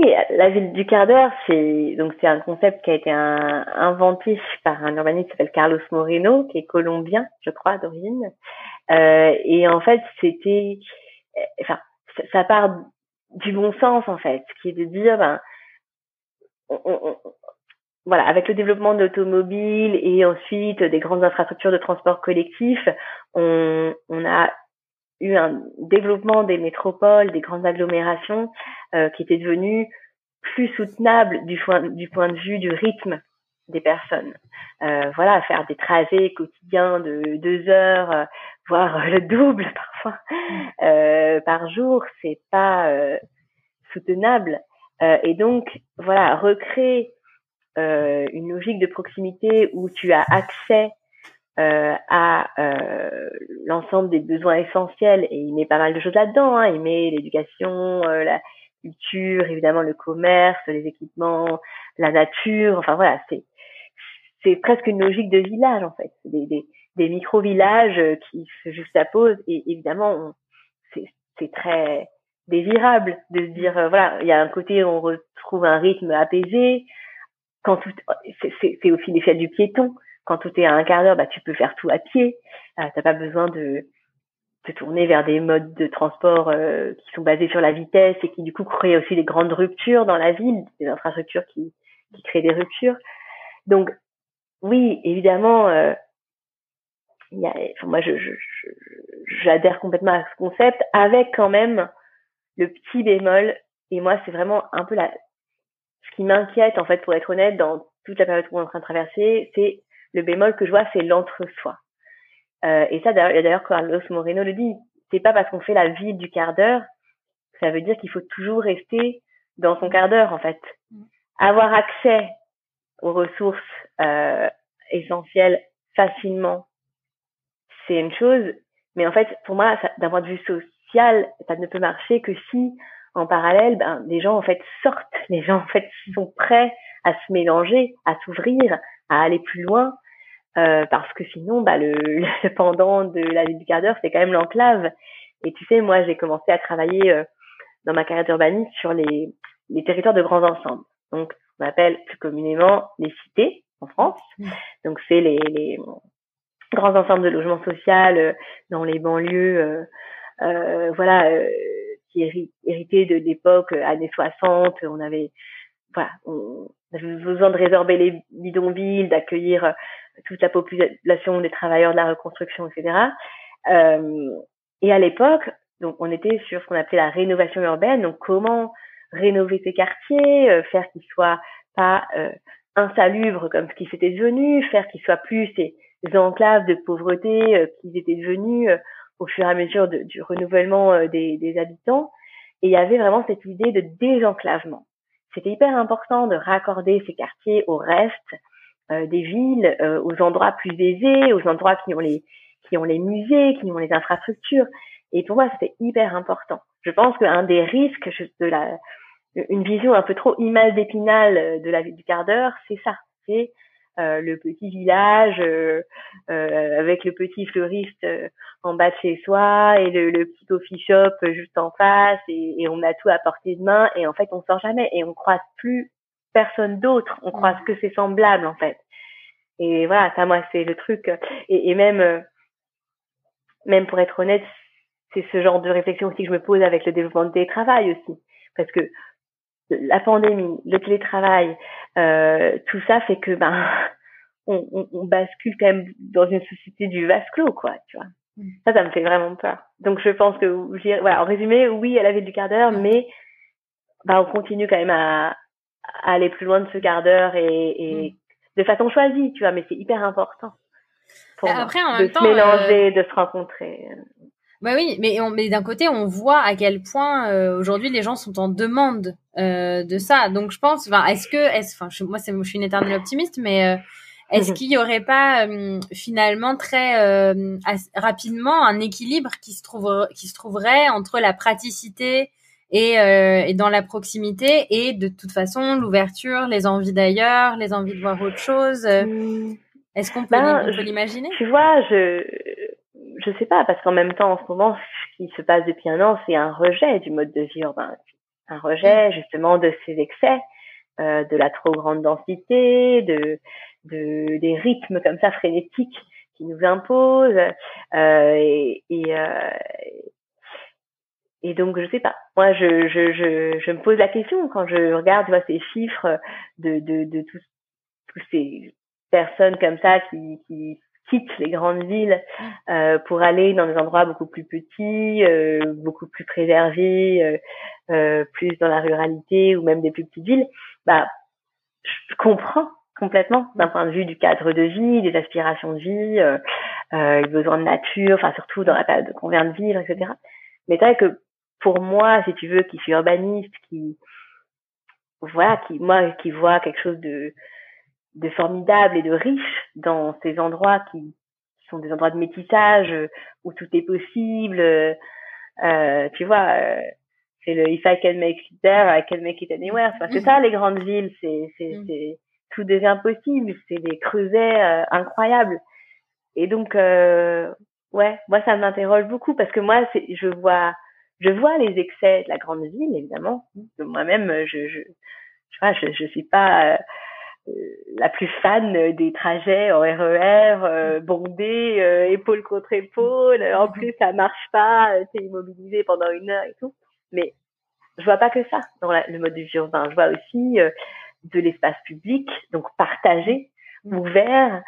Oui, la ville du quart d'heure, c'est donc c'est un concept qui a été un, inventé par un urbaniste qui s'appelle Carlos Moreno, qui est colombien, je crois, d'origine. Euh, et en fait, c'était, enfin, ça part du bon sens en fait, qui est de dire, ben, voilà, avec le développement de l'automobile et ensuite des grandes infrastructures de transport collectif, on a eu un développement des métropoles, des grandes agglomérations euh, qui étaient devenues plus soutenables du point, du point de vue du rythme des personnes. Euh, voilà, faire des trajets quotidiens de deux heures, euh, voire le double parfois euh, par jour, c'est pas euh, soutenable. Euh, et donc, voilà, recréer une logique de proximité où tu as accès euh, à euh, l'ensemble des besoins essentiels et il met pas mal de choses là-dedans. Hein. Il met l'éducation, euh, la culture, évidemment le commerce, les équipements, la nature. Enfin voilà, c'est c'est presque une logique de village en fait, des, des, des micro-villages qui se juxtaposent et évidemment c'est très désirable de se dire euh, voilà il y a un côté où on retrouve un rythme apaisé quand tout c'est aussi l'effet du piéton quand tout est à un quart d'heure bah tu peux faire tout à pied. Euh, t'as pas besoin de te tourner vers des modes de transport euh, qui sont basés sur la vitesse et qui du coup créent aussi des grandes ruptures dans la ville des infrastructures qui qui créent des ruptures. Donc oui évidemment euh, y a, moi j'adhère complètement à ce concept avec quand même le petit bémol, et moi c'est vraiment un peu la, ce qui m'inquiète en fait pour être honnête dans toute la période qu'on est en train de traverser, c'est le bémol que je vois, c'est l'entre-soi. Euh, et ça d'ailleurs Carlos Moreno le dit, c'est pas parce qu'on fait la vie du quart d'heure, ça veut dire qu'il faut toujours rester dans son quart d'heure en fait. Mm. Avoir accès aux ressources euh, essentielles facilement, c'est une chose, mais en fait pour moi d'un point de vue ça ne peut marcher que si en parallèle, ben, les gens en fait sortent, les gens en fait sont prêts à se mélanger, à s'ouvrir, à aller plus loin, euh, parce que sinon, bah, le, le, pendant de la vie du quart d'heure, c'est quand même l'enclave. Et tu sais, moi, j'ai commencé à travailler euh, dans ma carrière d'urbaniste sur les, les territoires de grands ensembles. Donc, on appelle plus communément les cités en France. Mmh. Donc, c'est les, les grands ensembles de logement social euh, dans les banlieues euh, euh, voilà, euh, qui hérité de l'époque années 60. On avait, voilà, on avait besoin de résorber les bidonvilles, d'accueillir toute la population des travailleurs de la reconstruction, etc. Euh, et à l'époque, donc on était sur ce qu'on appelait la rénovation urbaine. Donc comment rénover ces quartiers, faire qu'ils soient pas euh, insalubres comme ce qui s'était devenu, faire qu'ils soient plus ces, enclaves de pauvreté euh, qu'ils étaient devenus au fur et à mesure du renouvellement euh, des, habitants. Et il y avait vraiment cette idée de désenclavement. C'était hyper important de raccorder ces quartiers au reste euh, des villes, euh, aux endroits plus aisés, aux endroits qui ont les qui ont les musées, qui ont les infrastructures. Et pour moi, c'était hyper important. Je pense qu'un des risques de la une vision un peu trop image d'épinal de la vie du quart d'heure, c'est ça. Euh, le petit village euh, euh, avec le petit fleuriste en bas de chez soi et le, le, petit coffee shop juste en face et, et, on a tout à portée de main et en fait on sort jamais et on croise plus personne d'autre. On croise que c'est semblable en fait. Et voilà ça moi c'est le truc. Et, et même même pour être honnête c'est ce genre de réflexion aussi que je me pose avec le développement du télétravail aussi. Parce que la pandémie, le télétravail, euh, tout ça fait que ben on, on, on, bascule quand même dans une société du vase clos, quoi, tu vois. Mm. Ça, ça me fait vraiment peur. Donc je pense que, voilà, en résumé, oui, elle avait du quart d'heure, mais ben, on continue quand même à, à, aller plus loin de ce quart d'heure et, et mm. de façon choisie, tu vois, mais c'est hyper important. Pour Après, en même de se mélanger, euh... de se rencontrer. Bah oui, mais, mais d'un côté, on voit à quel point euh, aujourd'hui les gens sont en demande euh, de ça. Donc je pense, enfin, est-ce que, est enfin, moi, c'est, je suis une éternelle optimiste, mais euh, est-ce qu'il y aurait pas finalement très rapidement un équilibre qui se trouve, qui se trouverait entre la praticité et, et dans la proximité et de toute façon l'ouverture, les envies d'ailleurs, les envies de voir autre chose. Mmh. Est-ce qu'on peut, ben, l'imaginer? Tu vois, je je sais pas, parce qu'en même temps, en ce moment, ce qui se passe depuis un an, c'est un rejet du mode de vie urbain. Un rejet, mm. justement, de ces excès, euh, de la trop grande densité, de, de, des rythmes comme ça frénétiques qui nous imposent. Euh, et, et, euh, et donc, je sais pas. Moi, je, je, je, je me pose la question quand je regarde vois, ces chiffres de, de, de tous, tous ces personnes comme ça qui, qui quittent les grandes villes euh, pour aller dans des endroits beaucoup plus petits, euh, beaucoup plus préservés, euh, euh, plus dans la ruralité ou même des plus petites villes, bah, je comprends complètement d'un point de vue du cadre de vie, des aspirations de vie, euh, euh, les besoins de nature, enfin surtout dans la période qu'on vient de vivre, etc. Mais c'est vrai que pour moi, si tu veux, qui suis urbaniste, qui voilà, qui moi qui voit quelque chose de de formidable et de riche dans ces endroits qui, sont des endroits de métissage euh, où tout est possible. Euh, euh tu vois, euh, c'est le if I can make it there, I can make it anywhere. c'est ça les grandes villes, c'est c'est mm. c'est tout devient possible, c'est des creusets incroyables. Et donc ouais, moi ça m'interroge beaucoup parce que moi c'est je vois je vois les excès de la grande ville évidemment. Moi-même je je je, je, je suis pas la plus fan des trajets en RER, euh, bondés, euh, épaule contre épaule. En plus, ça marche pas, euh, t'es immobilisé pendant une heure et tout. Mais je vois pas que ça dans le mode de vie urbain. Je vois aussi euh, de l'espace public, donc partagé, ouvert,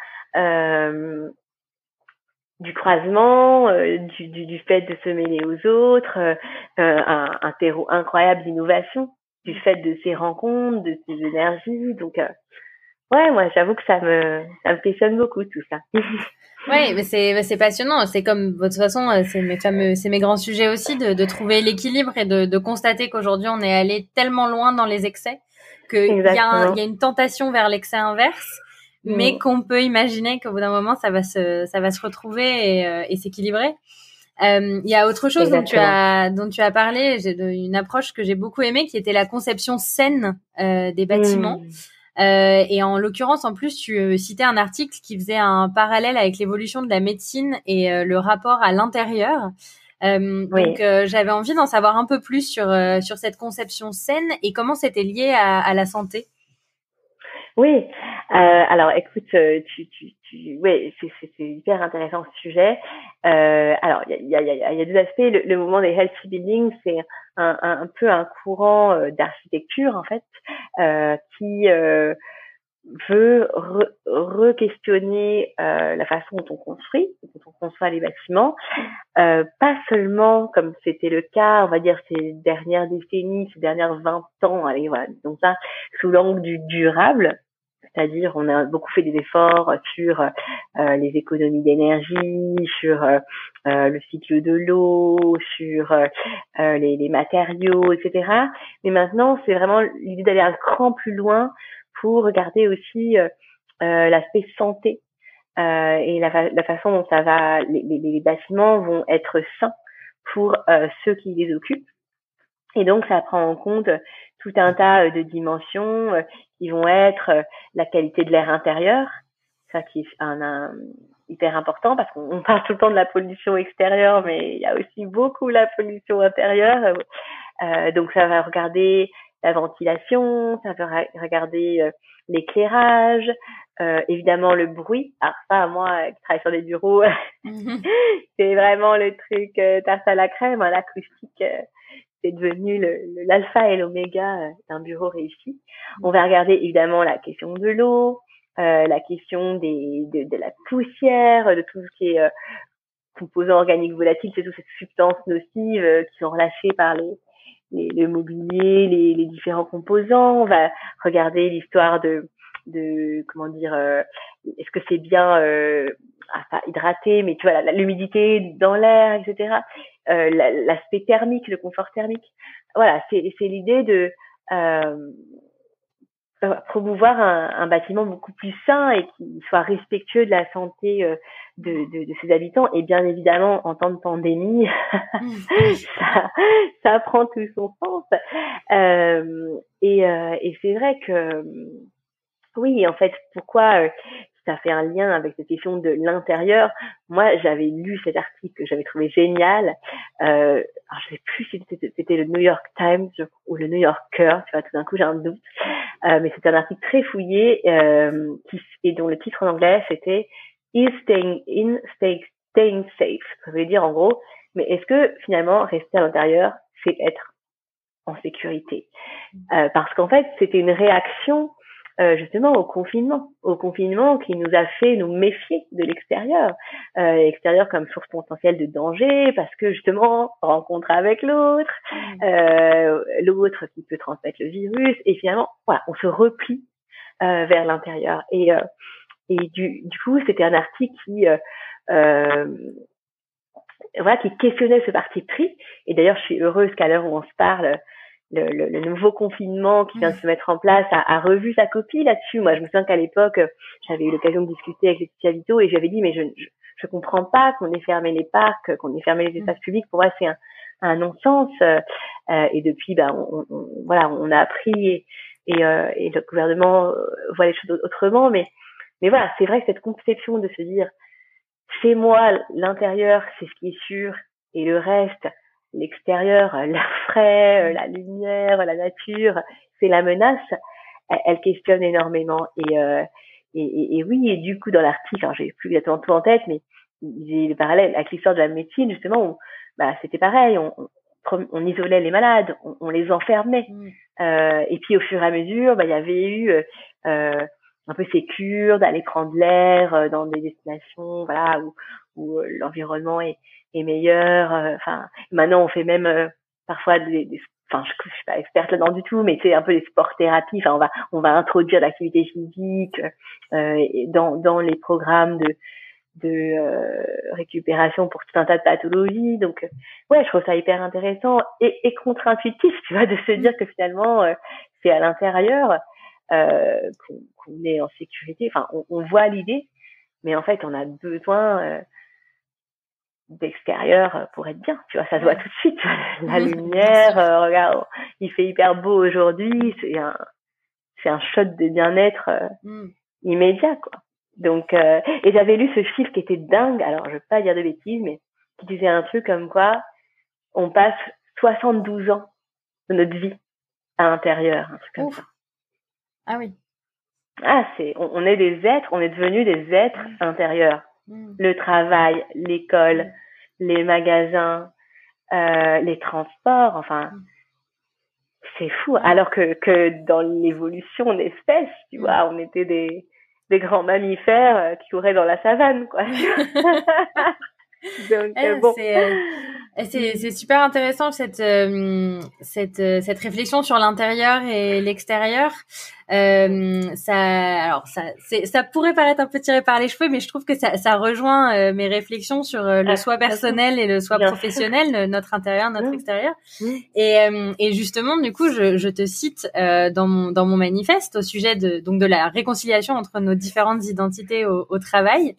du croisement, du, du, du, fait de se mêler aux autres, un, un terreau incroyable d'innovation du fait de ces rencontres, de ces énergies. Donc, Ouais, moi, j'avoue que ça me, ça me questionne beaucoup tout ça. Oui, mais c'est c'est passionnant. C'est comme de toute façon, euh, c'est mes fameux, c'est mes grands sujets aussi de, de trouver l'équilibre et de, de constater qu'aujourd'hui on est allé tellement loin dans les excès qu'il y, a il y a une tentation vers l'excès inverse, mais mm. qu'on peut imaginer qu'au bout d'un moment ça va se ça va se retrouver et, euh, et s'équilibrer. Euh, il y a autre chose dont tu as dont tu as parlé, j'ai une approche que j'ai beaucoup aimée qui était la conception saine euh, des bâtiments. Mm. Euh, et en l'occurrence, en plus, tu euh, citais un article qui faisait un parallèle avec l'évolution de la médecine et euh, le rapport à l'intérieur. Donc, j'avais envie d'en savoir un peu plus sur sur cette conception saine et comment c'était lié à, à la santé. Oui, alors écoute, tu, tu ouais, c'est hyper intéressant ce sujet. Euh, alors il y a, y, a, y a deux aspects. Le, le mouvement des healthy buildings, c'est un, un, peu un courant euh, d'architecture en fait euh, qui euh, veut re-questionner la façon dont on construit, dont on conçoit les bâtiments, pas seulement comme c'était le cas, on va dire ces dernières décennies, ces dernières 20 ans, allez voilà, donc ça sous l'angle du durable, c'est-à-dire on a beaucoup fait des efforts sur euh, les économies d'énergie, sur euh, euh, le cycle de l'eau, sur les, les, matériaux, etc. Mais maintenant, c'est vraiment l'idée d'aller un cran plus loin pour regarder aussi l'aspect santé et la, la, façon dont ça va, les, les, bâtiments vont être sains pour ceux qui les occupent. Et donc, ça prend en compte tout un tas de dimensions qui vont être euh, la qualité de l'air intérieur, ça qui est un, hyper important parce qu'on parle tout le temps de la pollution extérieure, mais il y a aussi beaucoup la pollution intérieure. Euh, donc ça va regarder la ventilation, ça va regarder euh, l'éclairage, euh, évidemment le bruit. Alors ça, moi, qui travaille sur des bureaux, c'est vraiment le truc euh, tarte à la crème, hein, l'acoustique c'est devenu l'alpha et l'oméga euh, d'un bureau réussi. On va regarder évidemment la question de l'eau, euh, la question des, de, de, la poussière, de tout ce qui est euh, composants organiques volatiles, c'est toutes ces substances nocives euh, qui sont relâchées par les, les le mobilier, les, les, différents composants. On va regarder l'histoire de de comment dire, est-ce que c'est bien ah, pas hydraté, mais tu vois l'humidité dans l'air, etc. L'aspect thermique, le confort thermique. Voilà, c'est l'idée de euh, promouvoir un, un, bâtiment beaucoup plus sain et qui soit respectueux de la santé euh, de, de, de, ses habitants. Et bien évidemment, en temps de pandémie, ça, ça, prend tout son sens. Euh, et, euh, et c'est vrai que oui, en fait, pourquoi ça fait un lien avec cette question de l'intérieur? Moi, j'avais lu cet article que j'avais trouvé génial. Euh, alors, je sais plus si c'était le New York Times ou le New Yorker, tu vois, tout d'un coup, j'ai un doute. Euh, mais c'était un article très fouillé euh, qui, et dont le titre en anglais, c'était Is staying in, stay, staying safe? Ça veut dire, en gros, mais est-ce que finalement, rester à l'intérieur, c'est être en sécurité? Euh, Parce qu'en fait, c'était une réaction euh, justement au confinement, au confinement qui nous a fait nous méfier de l'extérieur, euh, l'extérieur comme source potentielle de danger, parce que justement rencontre avec l'autre, mmh. euh, l'autre qui peut transmettre le virus, et finalement voilà, on se replie euh, vers l'intérieur. Et et du, du coup, c'était un article qui voilà qui questionnait ce parti pris. Et d'ailleurs, je suis heureuse qu'à l'heure où on se parle, le, le, le, nouveau confinement qui vient de se mettre en place a, a revu sa copie là-dessus. Moi, je me souviens qu'à l'époque, j'avais eu l'occasion de discuter avec Laetitia Vito et j'avais dit, mais je, je, je comprends pas qu'on ait fermé les parcs, qu'on ait fermé les espaces publics. Pour moi, c'est un, un non-sens. Euh, et depuis, ben, on, on, voilà, on a appris et, et, euh, et le gouvernement euh, voit les choses autrement. Mais, mais voilà, c'est vrai que cette conception de se dire, chez moi, l'intérieur, c'est ce qui est sûr, et le reste, l'extérieur, euh, l'air frais, euh, la lumière, la nature, c'est la menace, elle, questionne énormément. Et, euh, et, et, oui, et du coup, dans l'article, j'ai plus exactement tout en tête, mais il y a parallèle avec l'histoire de la médecine, justement, bah, c'était pareil, on, on, isolait les malades, on, les enfermait. Mmh. Euh, et puis au fur et à mesure, bah, il y avait eu euh, un peu ces cures d'aller prendre l'air dans des destinations voilà, où, où l'environnement est, est meilleur. Euh, enfin, maintenant on fait même euh, parfois des, des enfin je, je suis pas experte là-dedans du tout mais c'est un peu des sports thérapies enfin on va on va introduire l'activité physique euh, dans dans les programmes de de euh, récupération pour tout un tas de pathologies donc ouais je trouve ça hyper intéressant et, et contre-intuitif tu vois de se dire que finalement c'est à l'intérieur euh, qu'on est en sécurité enfin on, on voit l'idée mais en fait on a besoin d'extérieur pour être bien. Tu vois, ça se voit tout de suite. La lumière, euh, regarde, il fait hyper beau aujourd'hui. C'est un, c'est un shot de bien-être euh, mm. immédiat, quoi. Donc, euh, et j'avais lu ce chiffre qui était dingue. Alors, je veux pas dire de bêtises, mais qui disait un truc comme quoi on passe 72 ans de notre vie à l'intérieur, un truc comme ça. Ah oui. Ah, c'est, on, est des êtres, on est devenus des êtres mm. intérieurs. Mm. Le travail, l'école, les magasins, euh, les transports, enfin, mm. c'est fou. Alors que, que dans l'évolution d'espèces, tu mm. vois, on était des, des grands mammifères euh, qui couraient dans la savane, quoi. Donc, eh, bon. Euh, c'est super intéressant cette cette cette réflexion sur l'intérieur et l'extérieur. Euh, ça, alors ça, ça pourrait paraître un peu tiré par les cheveux, mais je trouve que ça, ça rejoint euh, mes réflexions sur euh, le ah, soi personnel et le soi professionnel, notre intérieur, notre extérieur. Et, euh, et justement, du coup, je, je te cite dans mon dans mon manifeste au sujet de donc de la réconciliation entre nos différentes identités au, au travail.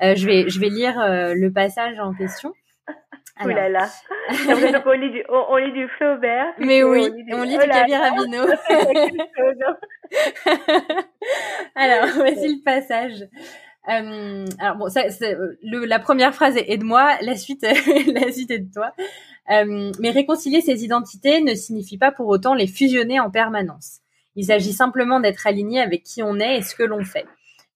je vais je vais lire le passage en question. Oh là là. on lit du, on, lit du Flaubert. Mais oui, on lit du, on lit alors, voici le passage. Euh, alors bon, ça, le, la première phrase est, de moi, la suite, la suite est de toi. Euh, mais réconcilier ces identités ne signifie pas pour autant les fusionner en permanence. Il s'agit simplement d'être aligné avec qui on est et ce que l'on fait.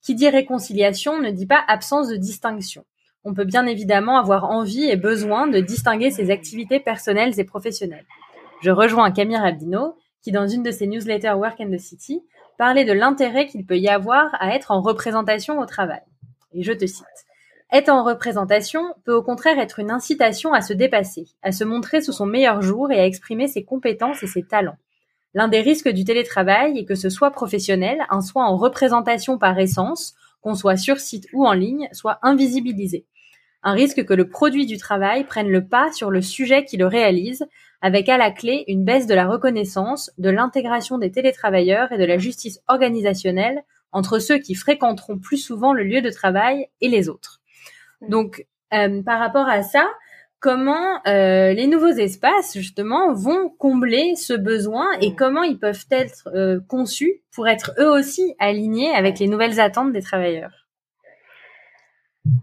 Qui dit réconciliation ne dit pas absence de distinction on peut bien évidemment avoir envie et besoin de distinguer ses activités personnelles et professionnelles. Je rejoins Camille Rabdino, qui dans une de ses newsletters Work and the City, parlait de l'intérêt qu'il peut y avoir à être en représentation au travail. Et je te cite. Être en représentation peut au contraire être une incitation à se dépasser, à se montrer sous son meilleur jour et à exprimer ses compétences et ses talents. L'un des risques du télétravail est que ce soit professionnel, un soit en représentation par essence, qu'on soit sur site ou en ligne, soit invisibilisé. Un risque que le produit du travail prenne le pas sur le sujet qui le réalise, avec à la clé une baisse de la reconnaissance, de l'intégration des télétravailleurs et de la justice organisationnelle entre ceux qui fréquenteront plus souvent le lieu de travail et les autres. Donc, euh, par rapport à ça, comment euh, les nouveaux espaces justement vont combler ce besoin et comment ils peuvent être euh, conçus pour être eux aussi alignés avec les nouvelles attentes des travailleurs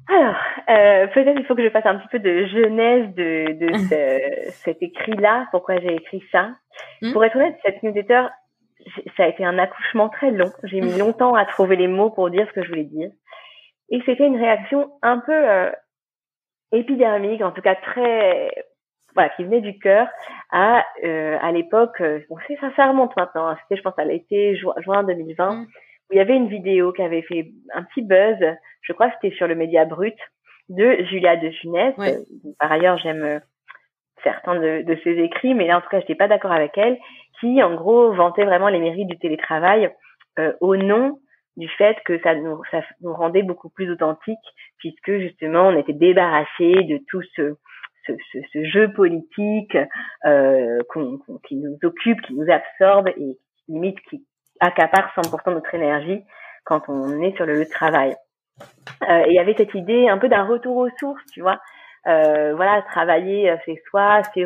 alors, euh, peut-être il faut que je fasse un petit peu de genèse de, de cet écrit-là, pourquoi j'ai écrit ça. Hmm. Pour être honnête, cette newsletter, ça a été un accouchement très long. J'ai mis longtemps à trouver les mots pour dire ce que je voulais dire. Et c'était une réaction un peu euh, épidermique, en tout cas très, voilà, qui venait du cœur à, euh, à l'époque, euh, bon, ça, ça remonte maintenant, hein. c'était, je pense, à l'été, juin, 2020, mm. où il y avait une vidéo qui avait fait un petit buzz, je crois que c'était sur le média brut, de Julia de Funès. Par ailleurs, j'aime euh, certains de, de, ses écrits, mais là, en tout cas, je n'étais pas d'accord avec elle, qui, en gros, vantait vraiment les mérites du télétravail euh, au nom du fait que ça nous, ça nous rendait beaucoup plus authentiques puisque justement on était débarrassé de tout ce, ce, ce, jeu politique euh, qui nous occupe, qui nous absorbe et limite qui accapare 100% de notre énergie quand on est sur le lieu de travail. Euh, et il y avait cette idée un peu d'un retour aux sources, tu vois. Euh, voilà, travailler euh, c'est soi, c'est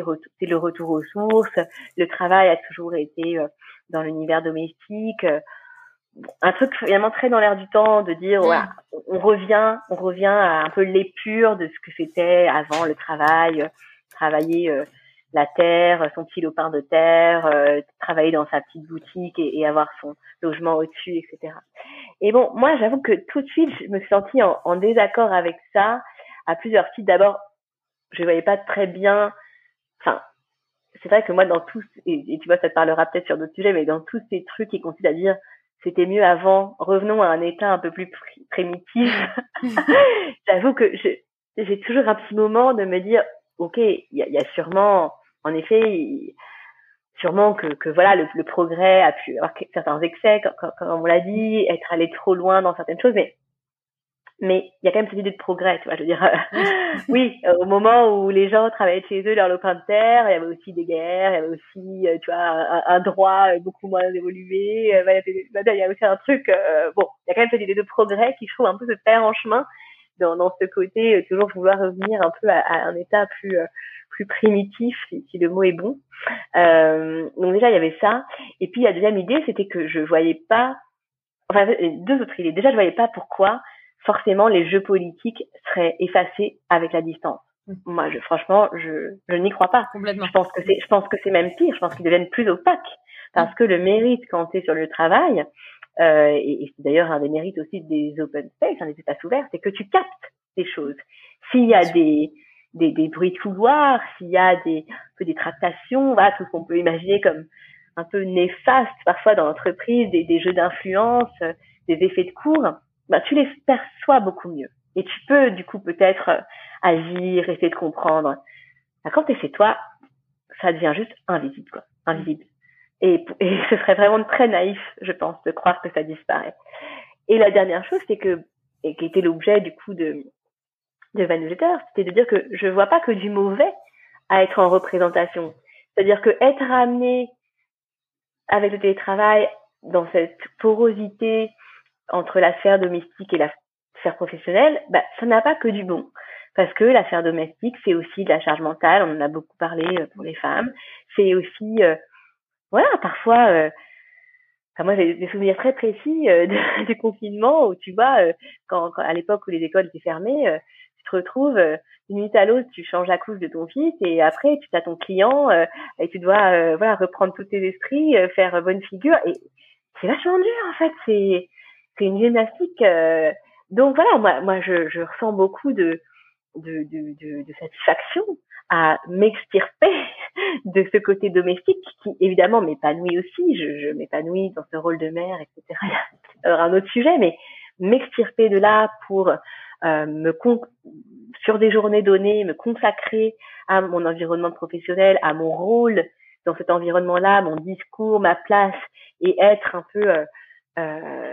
le retour aux sources. Le travail a toujours été euh, dans l'univers domestique un truc vraiment très dans l'air du temps de dire ouais, on revient on revient à un peu l'épure de ce que c'était avant le travail travailler euh, la terre son petit lopin de terre euh, travailler dans sa petite boutique et, avoir son logement au-dessus etc et bon moi j'avoue que tout de suite je me suis sentie en, en désaccord avec ça à plusieurs titres. D'abord je voyais pas très bien enfin c'est vrai que moi dans tous et, et tu vois ça te parlera peut-être sur d'autres sujets mais dans tous ces trucs qui consistent à dire c'était mieux avant. Revenons à un état un peu plus primitif. J'avoue que j'ai toujours un petit moment de me dire, ok, il y a, y a, sûrement, en effet, sûrement que, que voilà, le, le, progrès a pu avoir certains excès, comme, comme on l'a dit, être allé trop loin dans certaines choses, mais mais il y a quand même cette idée de progrès, tu vois, je veux dire, oui, euh, au moment où les gens travaillaient chez eux leur lopin de terre, il y avait aussi des guerres, il y avait aussi, euh, tu vois, un, droit euh, beaucoup moins évolué, il y a aussi un truc, bon, il y a quand même cette idée de progrès qui, je trouve, un peu se perd en chemin dans, dans ce côté, toujours vouloir revenir un peu à, un état plus plus primitif, si, si, le mot est bon. donc déjà, il y avait ça. Et puis, la deuxième idée, c'était que je voyais pas, enfin, deux autres idées. Déjà, je voyais pas pourquoi forcément les jeux politiques seraient effacés avec la distance. Mm. Moi, je, franchement, je, je n'y crois pas. Complètement. Je pense que c'est, je pense que c'est même pire. Je pense qu'ils deviennent plus opaques parce que le mérite quand es sur le travail, euh, et, et c'est d'ailleurs un des mérites aussi des open space, des espaces ouverts, c'est que tu captes des choses. S'il y a des, des, des bruits de couloir, s'il y a des, un peu des tractations, voilà, tout ce qu'on peut imaginer comme un peu néfaste parfois dans l'entreprise, des, des jeux d'influence, des effets de cours, bah, tu les perçois beaucoup mieux. Et tu peux, du coup, peut-être euh, agir, essayer de comprendre. Bah, quand tu es chez toi, ça devient juste invisible, quoi. Invisible. Et, et ce serait vraiment très naïf, je pense, de croire que ça disparaît. Et la dernière chose, c'est que, et qui était l'objet, du coup, de, de Van c'était de dire que je vois pas que du mauvais à être en représentation. C'est-à-dire que être amené avec le télétravail dans cette porosité entre la sphère domestique et la sphère professionnelle, bah, ça n'a pas que du bon. Parce que la sphère domestique, c'est aussi de la charge mentale, on en a beaucoup parlé euh, pour les femmes. C'est aussi, euh, voilà, parfois, euh, enfin, moi j'ai des souvenirs très précis euh, du confinement où tu vois, quand, à l'époque où les écoles étaient fermées, tu te retrouves une minute à l'autre, tu changes la couche de ton fils et après tu as ton client et tu dois voilà reprendre tous tes esprits, faire bonne figure et c'est vachement dur en fait. C'est c'est une gymnastique. Euh, donc voilà, moi, moi je, je ressens beaucoup de, de, de, de, satisfaction à m'extirper de ce côté domestique qui évidemment m'épanouit aussi. Je, je m'épanouis dans ce rôle de mère, etc. Alors un autre sujet, mais m'extirper de là pour euh, me sur des journées données, me consacrer à mon environnement professionnel, à mon rôle dans cet environnement-là, mon discours, ma place et être un peu euh, euh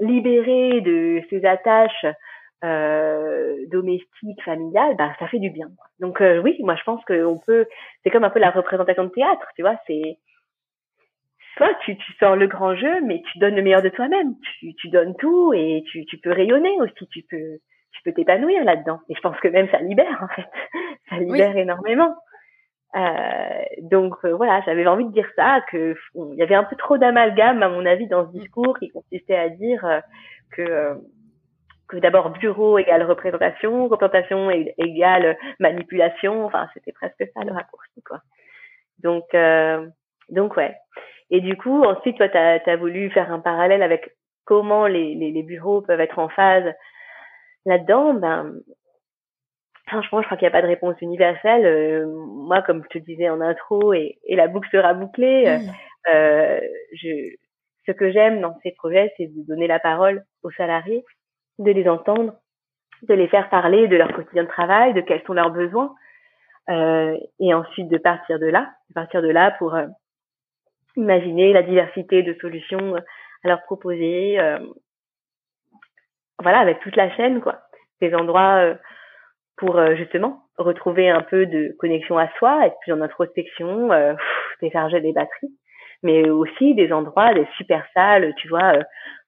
libéré de ces attaches euh, domestiques, familiales, bah ça fait du bien. Donc euh, oui, moi je pense qu'on peut, c'est comme un peu la représentation de théâtre, tu vois, c'est soit tu, tu sors le grand jeu, mais tu donnes le meilleur de toi-même, tu, tu donnes tout et tu, tu peux rayonner aussi, tu peux tu peux t'épanouir là-dedans. Et je pense que même ça libère en fait, ça libère énormément. Euh, donc euh, voilà, j'avais envie de dire ça, que il y avait un peu trop d'amalgame à mon avis dans ce discours qui consistait à dire euh, que que d'abord bureau égale représentation, représentation égale manipulation, enfin c'était presque ça le raccourci quoi. Donc donc ouais. Et du coup ensuite toi t'as as voulu faire un parallèle avec comment les, les, les bureaux peuvent être en phase là-dedans. Ben franchement, je crois qu'il n'y a pas de réponse universelle. Euh, moi, comme je te disais en intro, et, et la boucle sera bouclée, euh, euh, je, ce que j'aime dans ces projets, c'est de donner la parole aux salariés, de les entendre, de les faire parler de leur quotidien de travail, de quels sont leurs besoins, euh, et ensuite de partir de là, de partir de là pour euh, imaginer la diversité de solutions à leur proposer. voilà, avec toute la chaîne, quoi. Des endroits pour euh, justement retrouver un peu de connexion à soi, être plus en introspection, euh, décharger des batteries, mais aussi des endroits, des super salles, tu vois, euh,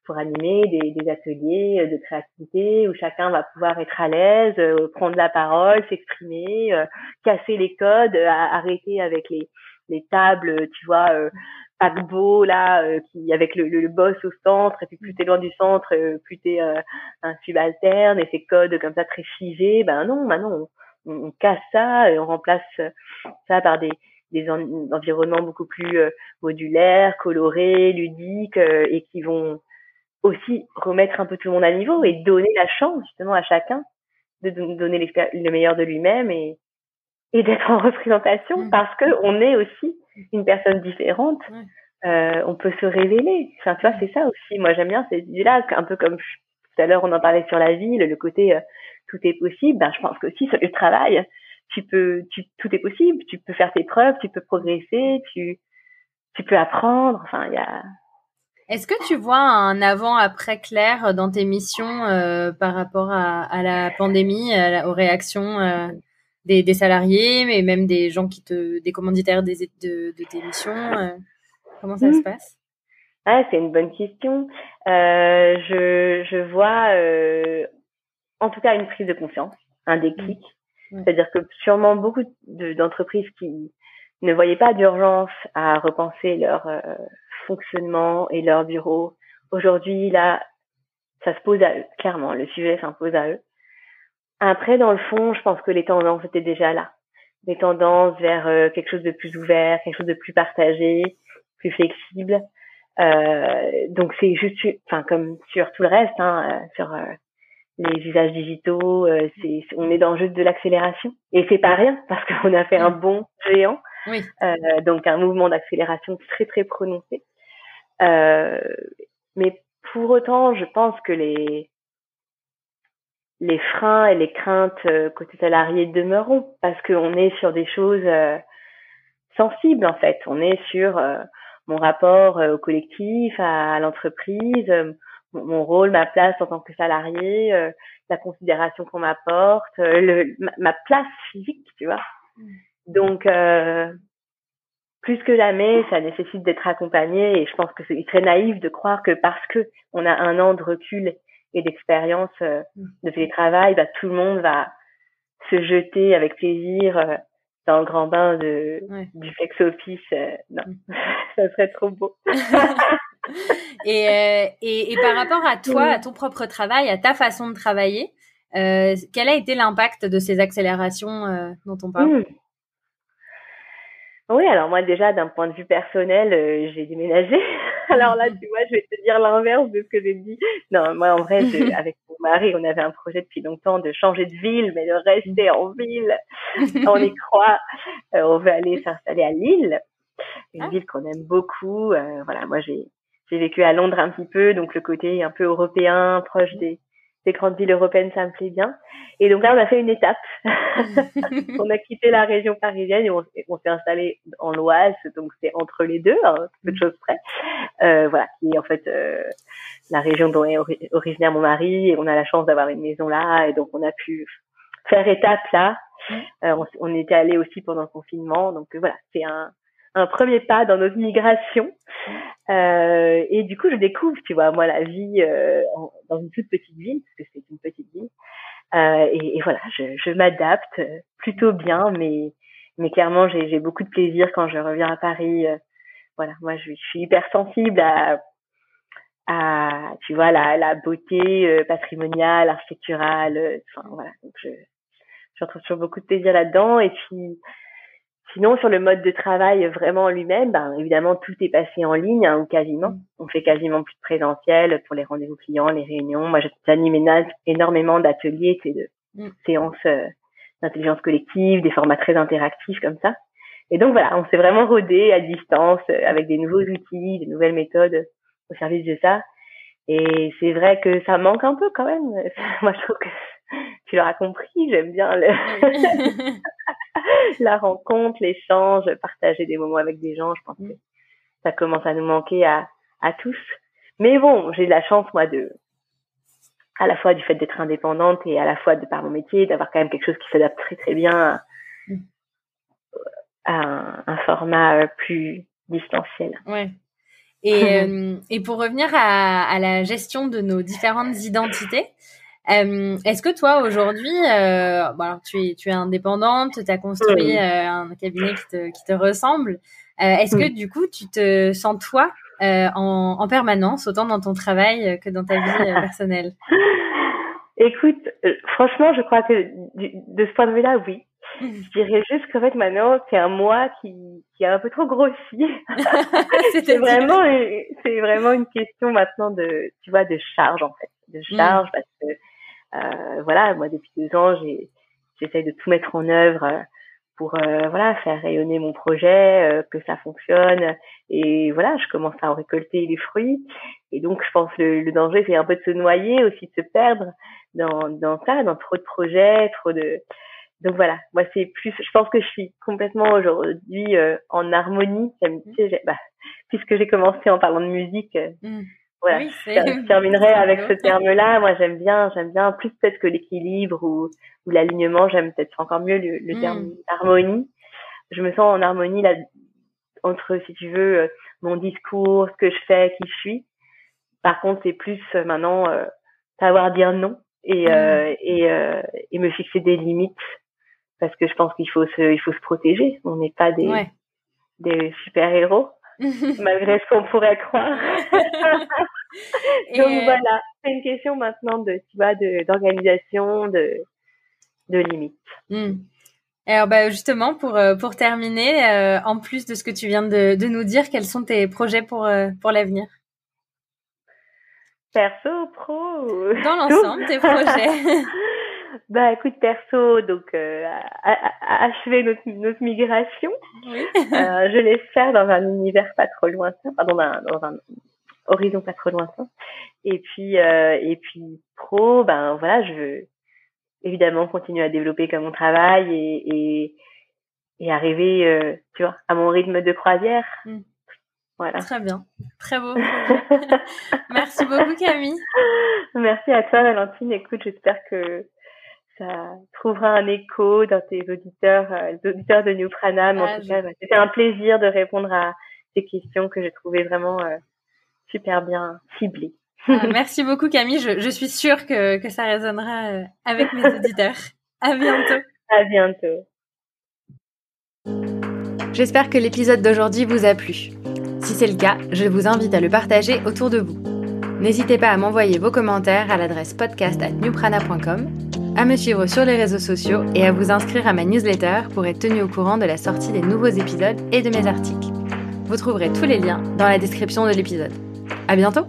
pour animer des, des, ateliers de créativité où chacun va pouvoir être à l'aise, prendre la parole, s'exprimer, casser les codes, arrêter avec les, les tables, tu vois, paquebot là, euh, avec le, boss au centre, et puis plus t'es loin du centre, euh, plus t'es euh, un subalterne, et ces codes comme ça très figés, ben non, non, on, casse ça et on remplace ça par des, environnements beaucoup plus modulaires, colorés, ludiques, et qui vont aussi remettre un peu tout le monde à niveau et donner la chance justement à chacun de donner le meilleur de lui-même et d'être en représentation parce que on est aussi une personne différente, euh, on peut se révéler. Enfin, tu vois, c'est ça aussi. Moi, j'aime bien cette idée-là, un peu comme tout à l'heure, on en parlait sur la ville, le côté euh, tout est possible. Ben, je pense que aussi sur le travail, tu peux, tu, tout est possible. Tu peux faire tes preuves, tu peux progresser, tu, tu peux apprendre. Enfin, il y a. Est-ce que tu vois un avant-après clair dans tes missions euh, par rapport à, à, la pandémie, aux réactions euh, des, des, salariés, mais même des gens qui te, des commanditaires des, de, de tes missions euh, Comment ça se mmh. passe? Ah, c'est une bonne question. Euh, je, je vois, euh, en tout cas, une prise de confiance, un déclic. Mmh. C'est-à-dire que sûrement beaucoup d'entreprises qui ne voyaient pas d'urgence à repenser leur euh, fonctionnement et leur bureau, aujourd'hui, là, ça se pose à eux, clairement. Le sujet s'impose à eux. Après, dans le fond, je pense que les tendances étaient déjà là. Les tendances vers euh, quelque chose de plus ouvert, quelque chose de plus partagé, plus flexible. Euh, donc c'est juste, enfin comme sur tout le reste, hein, euh, sur euh, les usages digitaux, euh, c'est, on est dans juste de l'accélération. Et c'est pas rien parce qu'on a fait un bond géant, oui. donc un mouvement d'accélération très très prononcé. mais pour autant, je pense que les les freins et les craintes euh, côté salarié demeureront parce qu'on est sur des choses euh, sensibles en fait. On est sur euh, mon rapport au collectif, à, l'entreprise, mon, rôle, ma place en tant que salarié, la considération qu'on m'apporte, ma, place physique, tu vois. Mm. Donc plus que jamais, ça nécessite d'être accompagné et je pense que c'est très naïf de croire que parce que on a un an de recul et d'expérience euh, mm. de télétravail, bah, tout le monde va se jeter avec plaisir euh, dans le grand bain de, du flex office. Euh, non, mm. ça serait trop beau. et, et, et, par rapport à toi, à ton propre travail, à ta façon de travailler, quel a été l'impact de ces accélérations dont on parle? Mm. Oui, alors moi déjà d'un point de vue personnel, j'ai déménagé. alors là, tu vois, je vais te dire l'inverse de ce que j'ai dit. Non, moi en vrai, avec mon mari, on avait un projet depuis longtemps de changer de ville, mais de rester en ville. on y croit. Euh, on veut aller s'installer à Lille, une ah. ville qu'on aime beaucoup. Euh, voilà, moi j'ai j'ai vécu à Londres un petit peu, donc le côté un peu européen, proche des des grandes villes européennes, ça me plaît bien. Et donc là, on a fait une étape. on a quitté la région parisienne et on, s'est installé en l'Oise, donc c'est entre les deux, hein, peu de choses près. Euh, voilà, qui est en fait euh, la région dont est originaire mon mari et on a la chance d'avoir une maison là et donc on a pu faire étape là. Euh, on, on, était allé aussi pendant le confinement, donc voilà, c'est un, un premier pas dans notre migration. Euh, et du coup, je découvre, tu vois, moi, la vie euh, dans une toute petite ville, parce que c'est une petite ville. Euh, et, voilà, je, je m'adapte plutôt bien, mais mais clairement, j'ai beaucoup de plaisir quand je reviens à Paris. Euh, voilà, moi, je, je, suis hyper sensible à à tu vois la, la beauté euh, patrimoniale, architecturale. Enfin voilà, donc je je retrouve toujours beaucoup de plaisir là-dedans. Et puis Sinon, sur le mode de travail vraiment lui-même, ben, évidemment, tout est passé en ligne, hein, ou quasiment. Mm. On fait quasiment plus de présentiel pour les rendez-vous clients, les réunions. Moi, j'anime énormément d'ateliers, de mm. séances euh, d'intelligence collective, des formats très interactifs comme ça. Et donc, voilà, on s'est vraiment rodé à distance euh, avec des nouveaux outils, des nouvelles méthodes au service de ça. Et c'est vrai que ça manque un peu quand même. Moi, je trouve que tu l'auras compris, j'aime bien le la rencontre, l'échange, partager des moments avec des gens. Je pense que ça commence à nous manquer à, à tous. Mais bon, j'ai de la chance, moi, de, à la fois du fait d'être indépendante et à la fois de par mon métier, d'avoir quand même quelque chose qui s'adapte très très bien à, un, un, format plus distanciel. Ouais. Et, euh, et pour revenir à, à, la gestion de nos différentes identités, euh, Est-ce que toi aujourd'hui, euh, bon, alors, tu es tu es indépendante, tu as construit euh, un cabinet qui te, qui te ressemble. Est-ce que du coup tu te sens toi en, en, permanence, autant dans ton travail que dans ta vie personnelle? Écoute, franchement, je crois que de ce point de vue-là, oui. Je dirais juste qu'en fait maintenant c'est un moi qui, qui a un peu trop grossi. c'est vraiment c'est vraiment une question maintenant de tu vois de charge en fait de mmh. charge parce que voilà, moi depuis deux ans, j'ai j'essaye de tout mettre en œuvre euh, pour euh, voilà faire rayonner mon projet, que ça fonctionne. Et voilà, je commence à en récolter les fruits. Et donc, je pense le, le danger, c'est un peu de se noyer, aussi de se perdre dans, dans ça, dans trop de projets, trop de. Donc voilà, moi c'est plus. Je pense que je suis complètement aujourd'hui en harmonie. Bah, puisque j'ai commencé en parlant de musique. Mmh voilà, je terminerai avec ce terme-là. Moi, j'aime bien, j'aime bien plus peut-être que l'équilibre ou, ou l'alignement. J'aime peut-être encore mieux le, le terme mm. harmonie. Je me sens en harmonie là entre, si tu veux, euh, mon discours, ce que je fais, qui je suis. Par contre, c'est plus euh, maintenant euh, savoir dire non et mm. euh, et, euh, et me fixer des limites parce que je pense qu'il faut se il faut se protéger. On n'est pas des des super héros. malgré ce qu'on pourrait croire. Donc euh, voilà, c'est une question maintenant de, tu vois, d'organisation, de, de, limites. Hmm. Alors bah justement pour euh, pour terminer, euh, en plus de ce que tu viens de, de nous dire, quels sont tes projets pour pour l'avenir? Perso, pro. Dans l'ensemble, tes projets. Bah écoute perso, donc euh, achever notre, notre migration. Oui. euh, je l'espère dans un univers pas trop lointain, pardon, dans un, dans un horizon pas trop lointain. Et puis euh, et puis pro, ben voilà, je veux évidemment continuer à développer comme mon travail et et, et arriver, euh, tu vois, à mon rythme de croisière. Mm. Voilà. Très bien, très beau. Merci beaucoup Camille. Merci à toi Valentine. Écoute, j'espère que ça trouvera un écho dans tes auditeurs, euh, les auditeurs de New Prana. en ah, tout cas, bah, c'était un plaisir de répondre à ces questions que j'ai trouvées vraiment euh, super bien ciblées. Ah, merci beaucoup Camille. Je, je, suis sûre que, que ça résonnera euh, avec mes auditeurs. À bientôt. À bientôt. J'espère que l'épisode d'aujourd'hui vous a plu. Si c'est le cas, je vous invite à le partager autour de vous. N'hésitez pas à m'envoyer vos commentaires à l'adresse podcast@newprana.com à me suivre sur les réseaux sociaux et à vous inscrire à ma newsletter pour être tenu au courant de la sortie des nouveaux épisodes et de mes articles. Vous trouverez tous les liens dans la description de l'épisode. À bientôt!